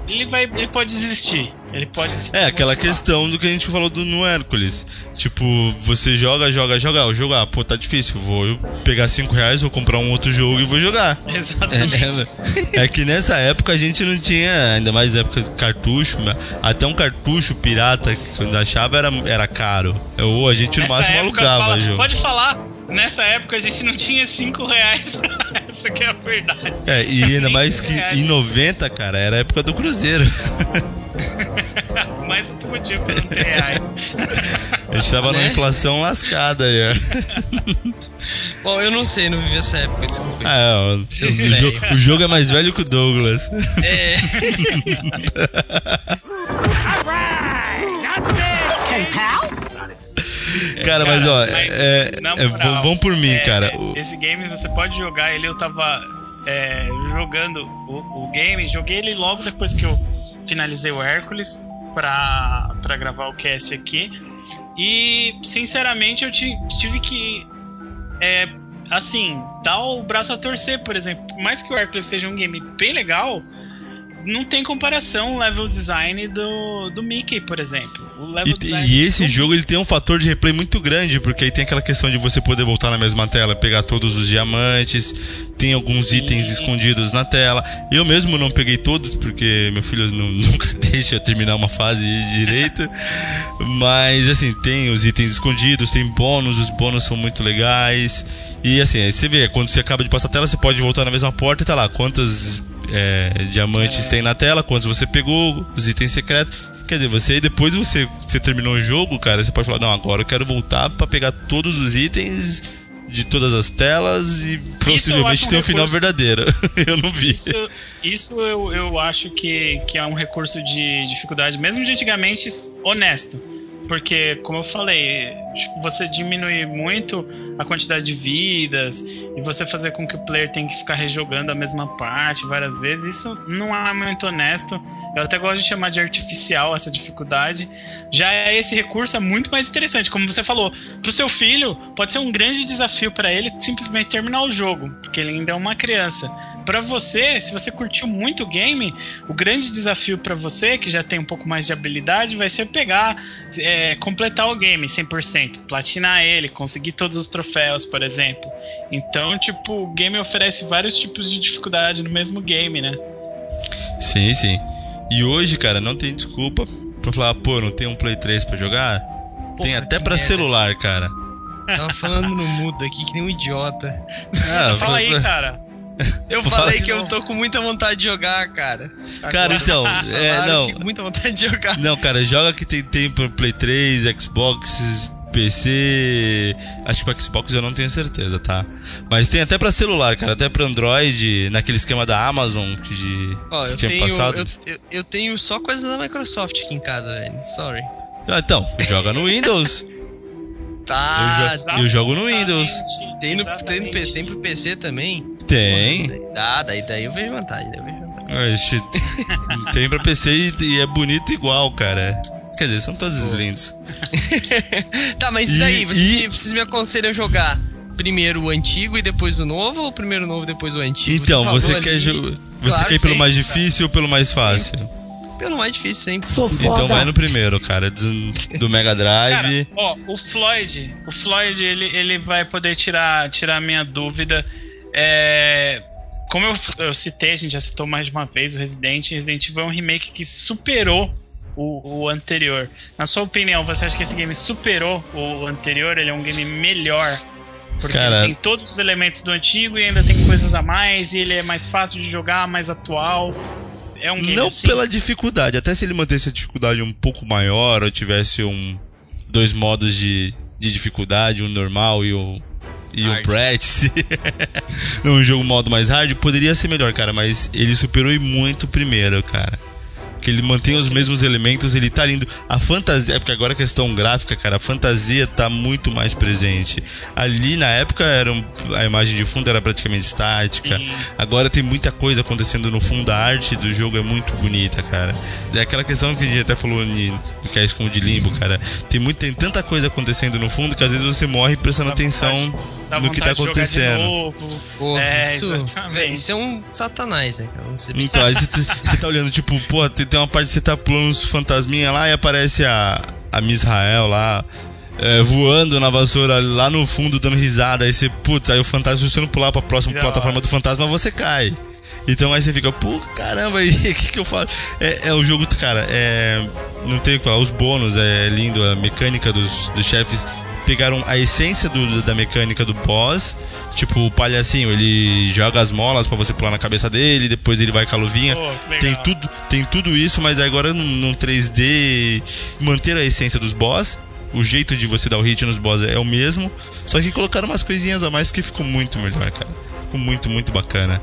ele vai, ele pode desistir. Ele pode se É, aquela questão do que a gente falou do, no Hércules. Tipo, você joga, joga, joga. O jogo, ah, pô, tá difícil. Vou pegar 5 reais, vou comprar um outro jogo e vou jogar. Exatamente. É, é que nessa época a gente não tinha, ainda mais na época de cartucho, até um cartucho pirata que quando achava era, era caro. Ou a gente no Nessa máximo alugava fala- jogo. Pode falar, nessa época a gente não tinha 5 reais. Essa que é a verdade. É, e ainda mais que reais. em 90, cara, era a época do Cruzeiro. Mais outro motivo pra não ter reais. A gente tava numa Né? inflação lascada já. Bom, eu não sei, não vivi essa época, desculpa. Ah, é, o, Sim, jo- velho. o jogo é mais velho que o Douglas. É. Okay, pal. Cara, mas ó, mas, é, é, moral, vão- por mim, é, cara. O- Esse game você pode jogar ele, eu tava é, jogando o, o game, joguei ele logo depois que eu finalizei o Hércules pra, pra gravar o cast aqui. E sinceramente eu ti- tive que é, assim, dá o braço a torcer, por exemplo. Por mais que o Hércules seja um game bem legal, não tem comparação o level design do, do Mickey, por exemplo. E, e esse jogo ele tem um fator de replay muito grande, porque aí tem aquela questão de você poder voltar na mesma tela, pegar todos os diamantes, tem alguns itens escondidos na tela. Eu mesmo não peguei todos, porque meu filho nu- nunca deixa eu terminar uma fase direito. Mas assim, tem os itens escondidos, tem bônus, os bônus são muito legais. E assim, aí você vê, quando você acaba de passar a tela, você pode voltar na mesma porta e tá lá, quantas é, diamantes tem na tela, quantos você pegou, os itens secretos. Quer dizer, você depois você, você terminou o jogo, cara, você pode falar, não, agora eu quero voltar pra pegar todos os itens de todas as telas e possivelmente um ter um final verdadeiro. eu não vi. Isso, isso eu, eu acho que, que é um recurso de dificuldade, mesmo de antigamente, honesto. Porque, como eu falei, você diminui muito a quantidade de vidas e você fazer com que o player tenha que ficar rejogando a mesma parte várias vezes, isso não é muito honesto. Eu até gosto de chamar de artificial essa dificuldade. Já esse recurso é muito mais interessante, como você falou. Pro seu filho, pode ser um grande desafio para ele simplesmente terminar o jogo, porque ele ainda é uma criança. Pra você, se você curtiu muito o game, o grande desafio pra você, que já tem um pouco mais de habilidade, vai ser pegar, é, completar o game 100%, platinar ele, conseguir todos os troféus, por exemplo. Então, tipo, o game oferece vários tipos de dificuldade no mesmo game, né? Sim, sim. E hoje, cara, não tem desculpa pra falar, pô, não tem um Play 3 pra jogar? tem até pra merda. celular, cara. Tava falando no mudo aqui que nem um idiota. Ah, Fala aí, cara. Eu falei que eu tô com muita vontade de jogar, cara. Cara, então, é, não. muita vontade de jogar. Não, cara, joga que tem, tem pro Play 3, Xbox, PC. Acho que pra Xbox eu não tenho certeza, tá? Mas tem até pra celular, cara, até pra Android, naquele esquema da Amazon que, de, que eu tinha tenho, passado. eu, eu, eu tenho só coisa da Microsoft aqui em casa, velho. Sorry. Ah, então, joga no Windows. Tá, Eu já- eu jogo no Windows. tem, no, tem, no, Exatamente. P- tem pro PC também? Tem. Ah, daí, daí eu vejo vantagem, daí eu vejo vantagem. Oxe, tem pra PC e, e é bonito igual, cara. Quer dizer, são todos lindos. Tá, mas e E- daí? Vocês, e- me- vocês me aconselham jogar primeiro o antigo e depois o novo ou primeiro o novo e depois o antigo? Então, você ali- quer, jo- você Claro, quer ir pelo sim, mais difícil ou pelo mais fácil? Pelo mais difícil sempre. Então vai no primeiro, cara, do, do Mega Drive. Cara, ó, o Floyd, o Floyd, ele, ele vai poder tirar, tirar a minha dúvida. É, como eu, eu citei, a gente já citou mais de uma vez o Resident. Resident Evil é um remake que superou o, o anterior. Na sua opinião, você acha que esse game superou o anterior? Ele é um game melhor? Porque Cara- ele tem todos os elementos do antigo e ainda tem coisas a mais, e ele é mais fácil de jogar, mais atual. É um game Não assim. pela dificuldade, até se ele mantesse a dificuldade um pouco maior, ou tivesse um dois modos de, de dificuldade, um normal e o e o Hard. practice, um jogo modo mais hard, poderia ser melhor, cara, mas ele superou e muito o primeiro, cara. Que ele mantém os mesmos elementos, ele tá lindo. A fantasia, é porque agora a questão gráfica, cara, a fantasia tá muito mais presente. Ali na época era um- a imagem de fundo era praticamente estática. Sim. Agora tem muita coisa acontecendo no fundo, a arte do jogo é muito bonita, cara. É aquela questão que a gente até falou em em Cast como de Limbo, cara. Tem, muito, tem tanta coisa acontecendo no fundo que às vezes você morre prestando atenção no que tá acontecendo. Pô, É, isso, exatamente. isso é um satanás, né, Então, aí você tá- você tá olhando, tipo, pô, tem, tem uma parte que você tá pulando uns fantasminha lá e aparece a, a Misrael lá. é, voando na vassoura lá no fundo, dando risada. Aí você, putz, aí o fantasma, se você não pular pra próxima Da plataforma hora. do fantasma, você cai. Então aí você fica, pô, caramba, aí o que, que eu faço? É, é o jogo, cara, é. Não tem o que falar, os bônus, é lindo, a mecânica dos, dos chefes pegaram a essência do- da mecânica do boss. Tipo, o palhacinho, ele joga as molas pra você pular na cabeça dele, depois ele vai com a luvinha. Legal. tem tudo, tem tudo isso, mas agora num, num 3D manter a essência dos boss. O jeito de você dar o hit nos boss é o mesmo, só que colocaram umas coisinhas a mais que ficou muito melhor, cara. Ficou muito, muito bacana.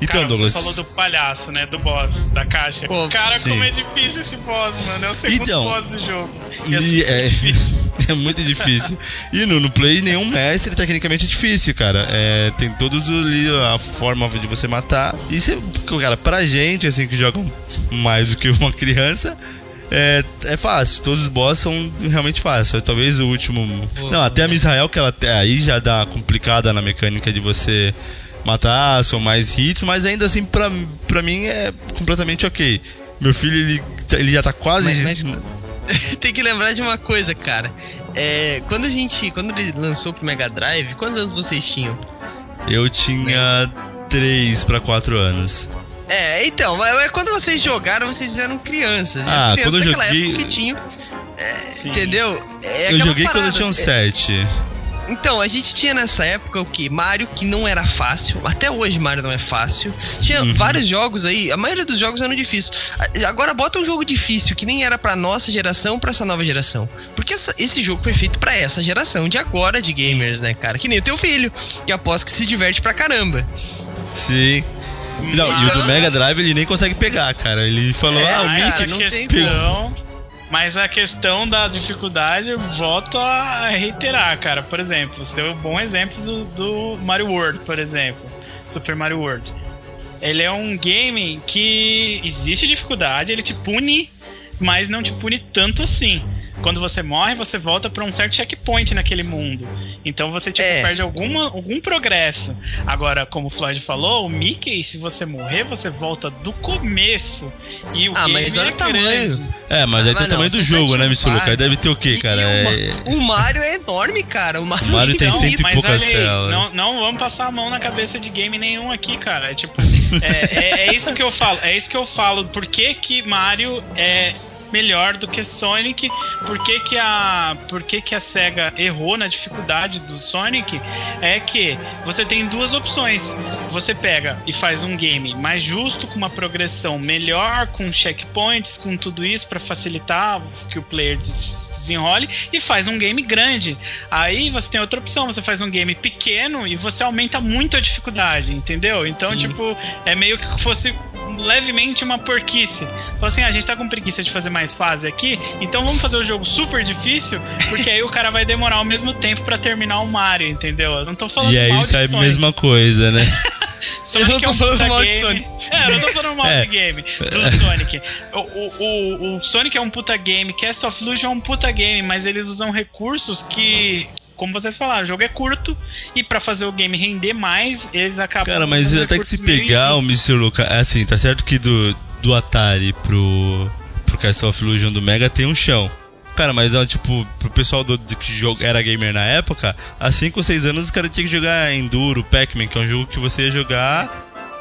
Então, Cara, Douglas. você falou do palhaço, né? Do boss, da caixa. Pô, Cara, sim. como é difícil esse boss, mano. É o segundo Então, boss do jogo. E é é, é muito difícil. E no, no Play, nenhum mestre tecnicamente é difícil, cara. É, tem todos ali a forma de você matar. E você, cara, pra gente, assim, que joga mais do que uma criança, é, é fácil. Todos os boss são realmente fáceis. Talvez o último. Não, até a Misrael, que ela até aí já dá complicada na mecânica de você matar, são mais hits, mas ainda assim, pra, pra mim é completamente ok. Meu filho, ele, ele já tá quase. Mas- Tem que lembrar de uma coisa, cara. É, quando a gente. Quando ele lançou pro Mega Drive, quantos anos vocês tinham? Eu tinha 3 pra 4 anos. É, então, mas mas quando vocês jogaram, vocês eram crianças. Ah, as crianças quando eu joguei- época que tinham. é, entendeu? É eu joguei quando eu parada, tinha um é, 7. Então, a gente tinha nessa época o que? Mario, que não era fácil. Até hoje Mario não é fácil. Tinha Uhum. vários jogos aí, a maioria dos jogos eram difíceis. Agora bota um jogo difícil, que nem era pra nossa geração, pra essa nova geração. Porque essa- esse jogo foi feito pra essa geração de agora de gamers, né, cara? Que nem o teu filho, que aposto que se diverte pra caramba. Sim. Não, e o do Mega Drive ele nem consegue pegar, cara. Ele falou, É, ah, o cara, Mickey. não a tem questão, mas a questão da dificuldade, eu volto a reiterar, cara. Por exemplo, você deu um bom exemplo do, do Mario World, por exemplo. Super Mario World. Ele é um game que existe dificuldade, ele te pune, mas não te pune tanto assim. Quando você morre, você volta pra um certo checkpoint naquele mundo. Então você tipo, É. perde alguma, algum progresso. Agora, como o Floyd falou, o Mickey, se você morrer, você volta do começo. E o Ah, game mas olha é o tamanho. É, mas aí Ah, tem o não, tamanho do você jogo, né, Mr. Luca? Aí fases. deve ter o quê, E- cara? e o, É- Ma- o Mario é enorme, cara. O Mario, O Mario tem então, cento e mas poucas olha aí, telas. Não, não vamos passar a mão na cabeça de game nenhum aqui, cara. É tipo, é, é- é isso que eu falo. É isso que eu falo. Por que, que Mario é melhor do que Sonic? Por que, que a por que, que a Sega errou na dificuldade do Sonic? É que você tem duas opções. Você pega e faz um game mais justo, com uma progressão melhor, com checkpoints, com tudo isso pra facilitar que o player des- desenrole e faz um game grande. Aí você tem outra opção, você faz um game pequeno e você aumenta muito a dificuldade, entendeu? Então, Sim. tipo, é meio que fosse levemente uma porquice. Fala assim, ah, a gente tá com preguiça de fazer mais fase aqui, então vamos fazer o jogo super difícil, porque aí o cara vai demorar o mesmo tempo pra terminar o Mario, entendeu? Eu não tô falando E aí sai a mesma coisa, né? Sonic Eu não tô é um falando mal de. Sonic. É, eu não tô falando mal É. de game do Sonic. O, o, o, o Sonic é um puta game, Cast of Illusion é um puta game, mas eles usam recursos que. Como vocês falaram, o jogo é curto e pra fazer o game render mais, eles acabam. Cara, mas até que se pegar o. Mr. Luca, é assim, tá certo que do, do Atari pro, pro Castle of Illusion do Mega tem um chão. Cara, mas ó, tipo, pro pessoal do, do que joga- era gamer na época, há 5 ou 6 anos os caras tinham que jogar Enduro, Pac-Man, que é um jogo que você ia jogar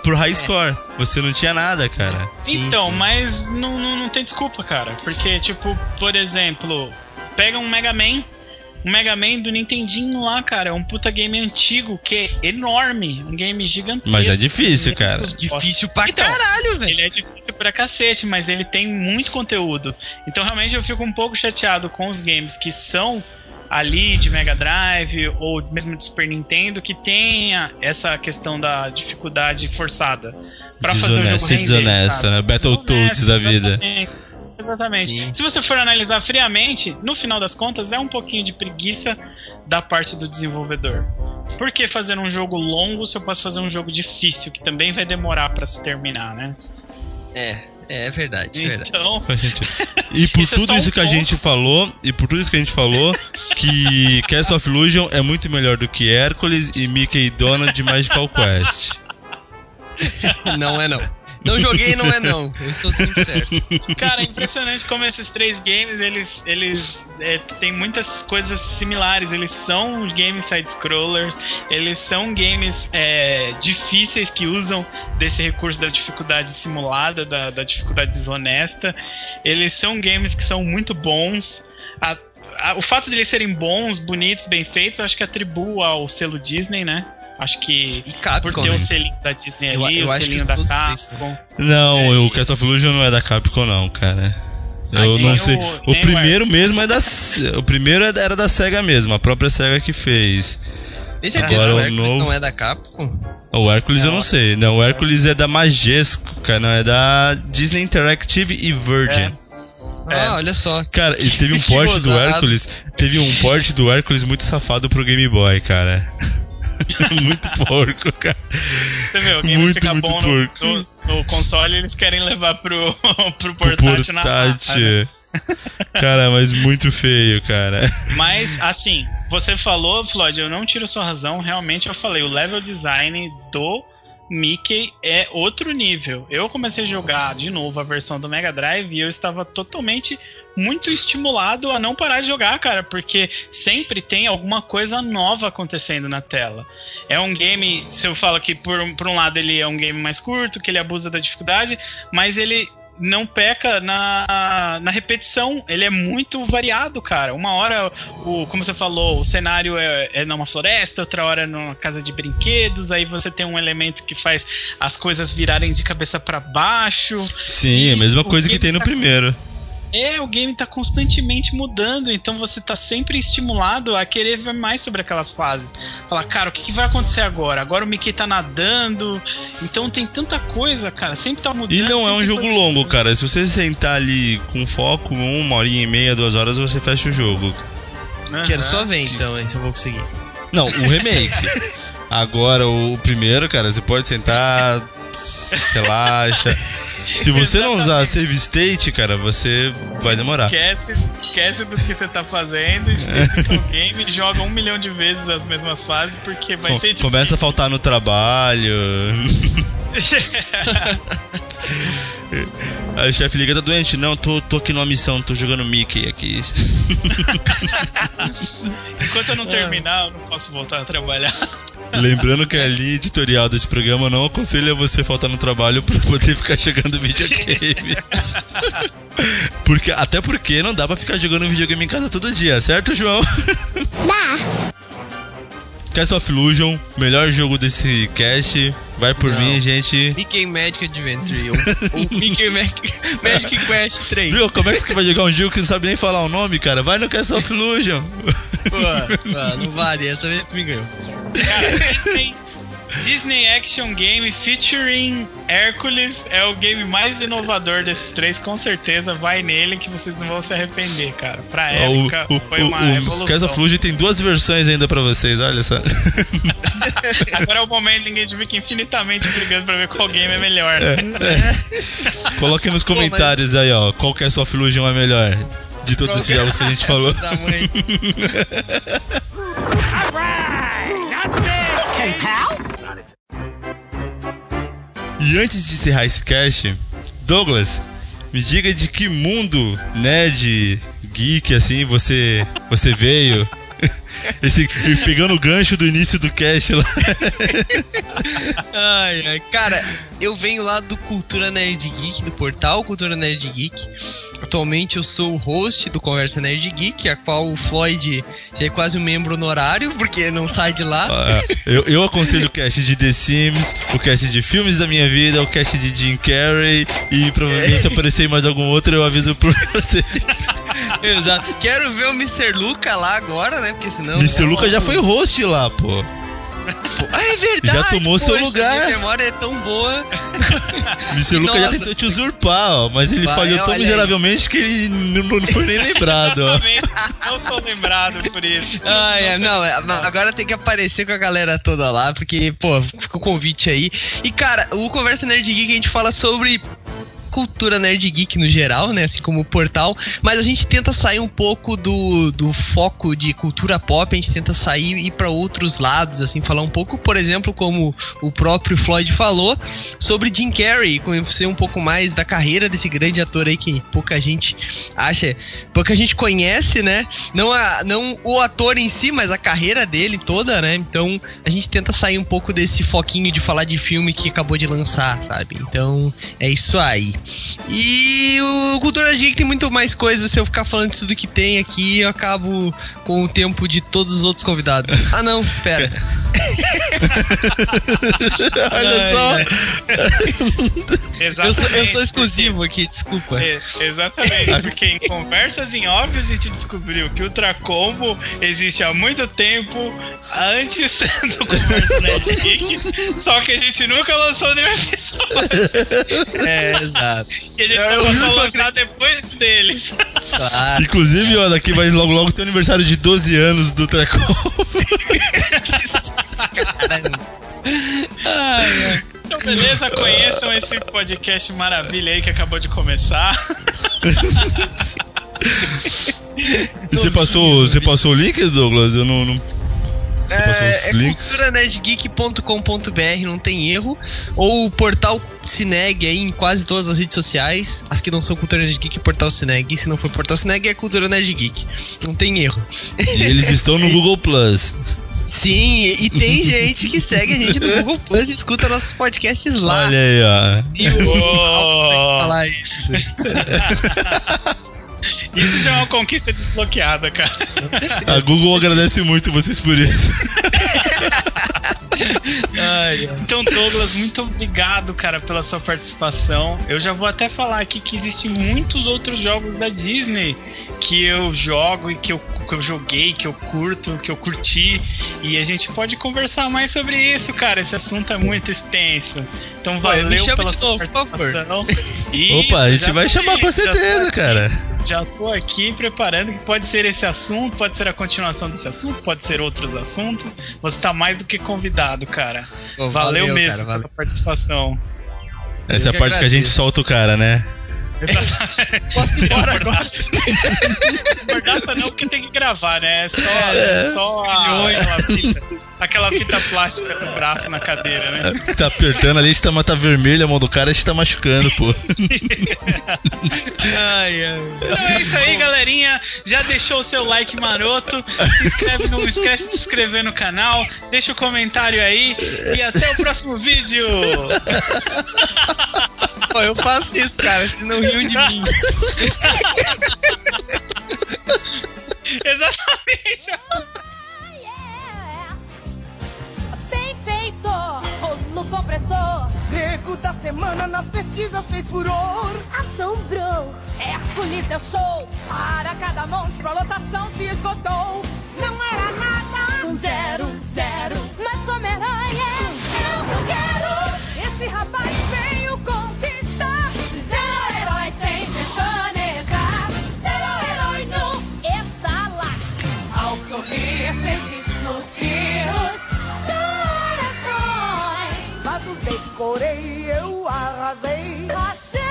por high score. Você não tinha nada, cara. Sim, Então, sim. mas não, não, não tem desculpa, cara. Porque, tipo, por exemplo, pega um Mega Man. Um Mega Man do Nintendinho lá, cara. É um puta game antigo que é enorme. Um game gigantesco. Mas é difícil, cara. Difícil pra Então, caralho, velho. Ele é difícil pra cacete, mas ele tem muito conteúdo. Então realmente eu fico um pouco chateado com os games que são ali de Mega Drive ou mesmo de Super Nintendo que tenha essa questão da dificuldade forçada pra fazer o jogo render, desonesta, sabe? né? Battletoads Desonesta, da vida. exatamente. Exatamente. Sim. Se você for analisar friamente, no final das contas é um pouquinho de preguiça da parte do desenvolvedor. Por que fazer um jogo longo se eu posso fazer um jogo difícil, que também vai demorar pra se terminar, né? É, é verdade, é verdade. Então, Faz sentido. E por Isso é tudo só um isso que a ponto. gente falou, e por tudo isso que a gente falou, que Castle of Illusion é muito melhor do que Hércules e Mickey e Donald de Magical Quest. Não é não. Não joguei, não é não. Eu estou sempre certo. cara, é impressionante como esses três games, eles, eles é, têm muitas coisas similares. Eles são games side-scrollers, eles são games é, difíceis que usam desse recurso da dificuldade simulada, da, da dificuldade desonesta. Eles são games que são muito bons. A- o fato de eles serem bons, bonitos, bem feitos, eu acho que atribua ao selo Disney, né? Acho que E por Capcom, ter né? o selinho da Disney Eu- ali, eu o acho que selinho da Capcom. Não, o Castle of Illusion não é da Capcom, não, cara. Eu Ah, não sei. o- O, primeiro mesmo é da. O primeiro era da SEGA mesmo, a própria SEGA que fez. Tem certeza Agora que o Hércules novo- não é da Capcom? O Hércules eu Não. não sei. Não, o Hércules é da Majesco, cara. Não, é da Disney Interactive e Virgin. É. Ah, olha só. Cara, e teve um porte do. Hércules. Teve um porte do Hércules muito safado pro Game Boy, cara. muito porco, cara. Você viu, o game Muito, fica muito bom no, porco. no- no console eles querem levar pro, pro portátil na marra, né? portátil. Cara, mas muito feio, cara. Mas, assim, você falou, Floyd, eu não tiro sua razão. Realmente, eu falei, o level design do Mickey é outro nível. Eu comecei a jogar de novo a versão do Mega Drive e eu estava totalmente muito estimulado a não parar de jogar, cara, porque sempre tem alguma coisa nova acontecendo na tela. É um game, se eu falo que por, um- por um lado ele é um game mais curto, que ele abusa da dificuldade, mas ele não peca na, na repetição. Ele é muito variado, cara. Uma hora, o, como você falou, o cenário é, é numa floresta, outra hora é numa casa de brinquedos. Aí você tem um elemento que faz as coisas virarem de cabeça para baixo. Sim, a mesma coisa que tem no tá- primeiro. É, o game tá constantemente mudando, então você tá sempre estimulado a querer ver mais sobre aquelas fases. Falar, cara, o que, que vai acontecer agora? Agora o Mickey tá nadando. Então tem tanta coisa, cara. Sempre tá mudando. E não é um jogo coisa- longo, cara. Se você sentar ali com foco, uma horinha e meia, duas horas, você fecha o jogo. Aham. Quero só ver então, aí se eu vou conseguir. Não, o remake. Agora, o primeiro, cara, você pode sentar, relaxa. Se você não usar save state, cara, você vai demorar. Esquece, esquece do que você tá fazendo, dedica ao game, joga um milhão de vezes as mesmas fases, porque vai Com- ser difícil. Começa a faltar no trabalho. Aí o chefe liga, tá doente? Não, tô, tô aqui numa missão, tô jogando Mickey aqui. Enquanto eu não terminar, eu não posso voltar a trabalhar. Lembrando que a linha editorial desse programa não aconselha você faltar no trabalho pra poder ficar jogando videogame. Porque, até porque não dá pra ficar jogando videogame em casa todo dia, certo, João? Dá. Castle of Illusion, melhor jogo desse cast. Vai por Não. mim, gente. Mickey Magic Adventure ou, ou Mickey Magic, Magic Quest 3. Viu? Como é que você vai jogar um jogo que não sabe nem falar o nome, cara? Vai no Castle of Illusion. Pô, pô, não vale, essa vez tu me ganhou. Cara, Disney, Disney Action Game featuring Hércules é o game mais inovador desses três, com certeza. Vai nele que vocês não vão se arrepender, cara. Pra Ó, época, o, o, foi uma o, o evolução. Of Illusion tem duas versões ainda pra vocês, olha só. Agora é o momento em que a gente fica infinitamente brigando pra ver qual game é melhor. Coloquem nos comentários aí, ó, qual Castle of Illusion é melhor. De todos esses jogos que a gente falou. Pal. E antes de encerrar esse cast, Douglas, me diga de que mundo nerd, geek, assim, você, você veio. Esse, pegando o gancho do início do cast lá. Ai, ai. Cara, eu venho lá do Cultura Nerd Geek, do portal Cultura Nerd Geek. Atualmente eu sou o host do Conversa Nerd Geek, a qual o Floyd já é quase um membro honorário, porque não sai de lá. Ah, eu, eu aconselho o cast de The Sims, o cast de filmes da minha vida, o cast de Jim Carrey e provavelmente aparecer em mais algum outro eu aviso por vocês. Exato. Quero ver o Mr. Luca lá agora, né? Porque senão. Mr. Luca já foi host lá, pô. Ah, é verdade! Já tomou seu poxa, lugar. Minha memória é tão boa. Mr. Luca já tentou te usurpar, ó, mas ele Vai, falhou tão olha aí. miseravelmente que ele não, não foi nem lembrado, ó. Exatamente. Não sou lembrado por isso. Ah, é, não, é, agora tem que aparecer com a galera toda lá, porque, pô, fica o convite aí. E, cara, o Conversa Nerd Geek a gente fala sobre cultura nerd geek no geral, né? Assim como o portal, mas a gente tenta sair um pouco do, do foco de cultura pop, a gente tenta sair e ir para outros lados, assim, falar um pouco, por exemplo, como o próprio Floyd falou, sobre Jim Carrey, conhecer um pouco mais da carreira desse grande ator aí que pouca gente acha, pouca gente conhece, né? Não, a, não o ator em si, mas a carreira dele toda, né? Então a gente tenta sair um pouco desse foquinho de falar de filme que acabou de lançar, sabe? Então é isso aí. E o Cultura Geek tem muito mais coisas. Se eu ficar falando de tudo que tem aqui, eu acabo com o tempo de todos os outros convidados. Ah, não, pera. Olha só. Eu sou, eu sou exclusivo aqui, desculpa. É, exatamente, porque em conversas em off a gente descobriu que o Ultracombo existe há muito tempo antes do Conversa Nerd Geek, só que a gente nunca lançou nenhum episódio. É, exato. E a gente Eu começou a juro que lançar depois deles. Ah, Inclusive, ó, daqui vai logo logo ter o aniversário de 12 anos do Então, beleza, conheçam esse podcast maravilha aí que acabou de começar. Você passou, você passou o link, Douglas? Eu não. não... Você passou É, os é links? culturanerdgeek.com.br, não tem erro. Ou o portal Cineg aí em quase todas as redes sociais. As que não são Cultura Nerd Geek, portal Cineg. Se não for portal Cineg, é Cultura Nerd Geek. Não tem erro. E eles estão no Google Plus. Sim, e tem gente que segue a gente no Google Plus e escuta nossos podcasts lá. Olha aí, ó. E o Oh. falar isso. Isso já é uma conquista desbloqueada, cara. A Google agradece muito vocês por isso. Ai. Então, Douglas, muito obrigado, cara, pela sua participação. Eu já vou até falar aqui que existem muitos outros jogos da Disney que eu jogo e que eu, que eu joguei, que eu curto, que eu curti. E a gente pode conversar mais sobre isso, cara. Esse assunto é muito extenso. Então, Pô, me valeu chama pela de sua novo, por favor. participação. Opa, a gente vai chamar com certeza, aqui. cara. Já tô aqui preparando que pode ser esse assunto, pode ser a continuação desse assunto, pode ser outros assuntos. Você tá mais do que convidado, cara. Pô, valeu, valeu, mesmo cara, valeu. pela participação. Essa é a parte que a gente agradeço. solta o cara, né? Exatamente. Posso ir embora agora? Mordaça não, porque tem que gravar, né? É só, é só a- aquela, fita, aquela fita plástica no braço, na cadeira, né? Tá apertando ali, a gente tá, tá vermelho a mão do cara, a gente tá machucando, pô. Ai, ai. Então é isso aí, galerinha. Já deixou o seu like maroto? Se inscreve, não esquece de se inscrever no canal. Deixa o comentário aí. E até o próximo vídeo. Pô, eu faço isso, cara, se não riam de mim. Exatamente. Bem feito, rolo compressor. Pego da semana nas pesquisas fez furor. Assombrou, Hércules deu show. Para cada monstro a lotação se esgotou. Não era nada, um zero, zero. Mas como aranha, é o que eu quero. Esse rapaz os decorei, eu arrasei. Achei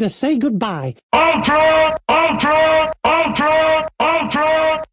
to say goodbye. Okay, okay, okay, okay.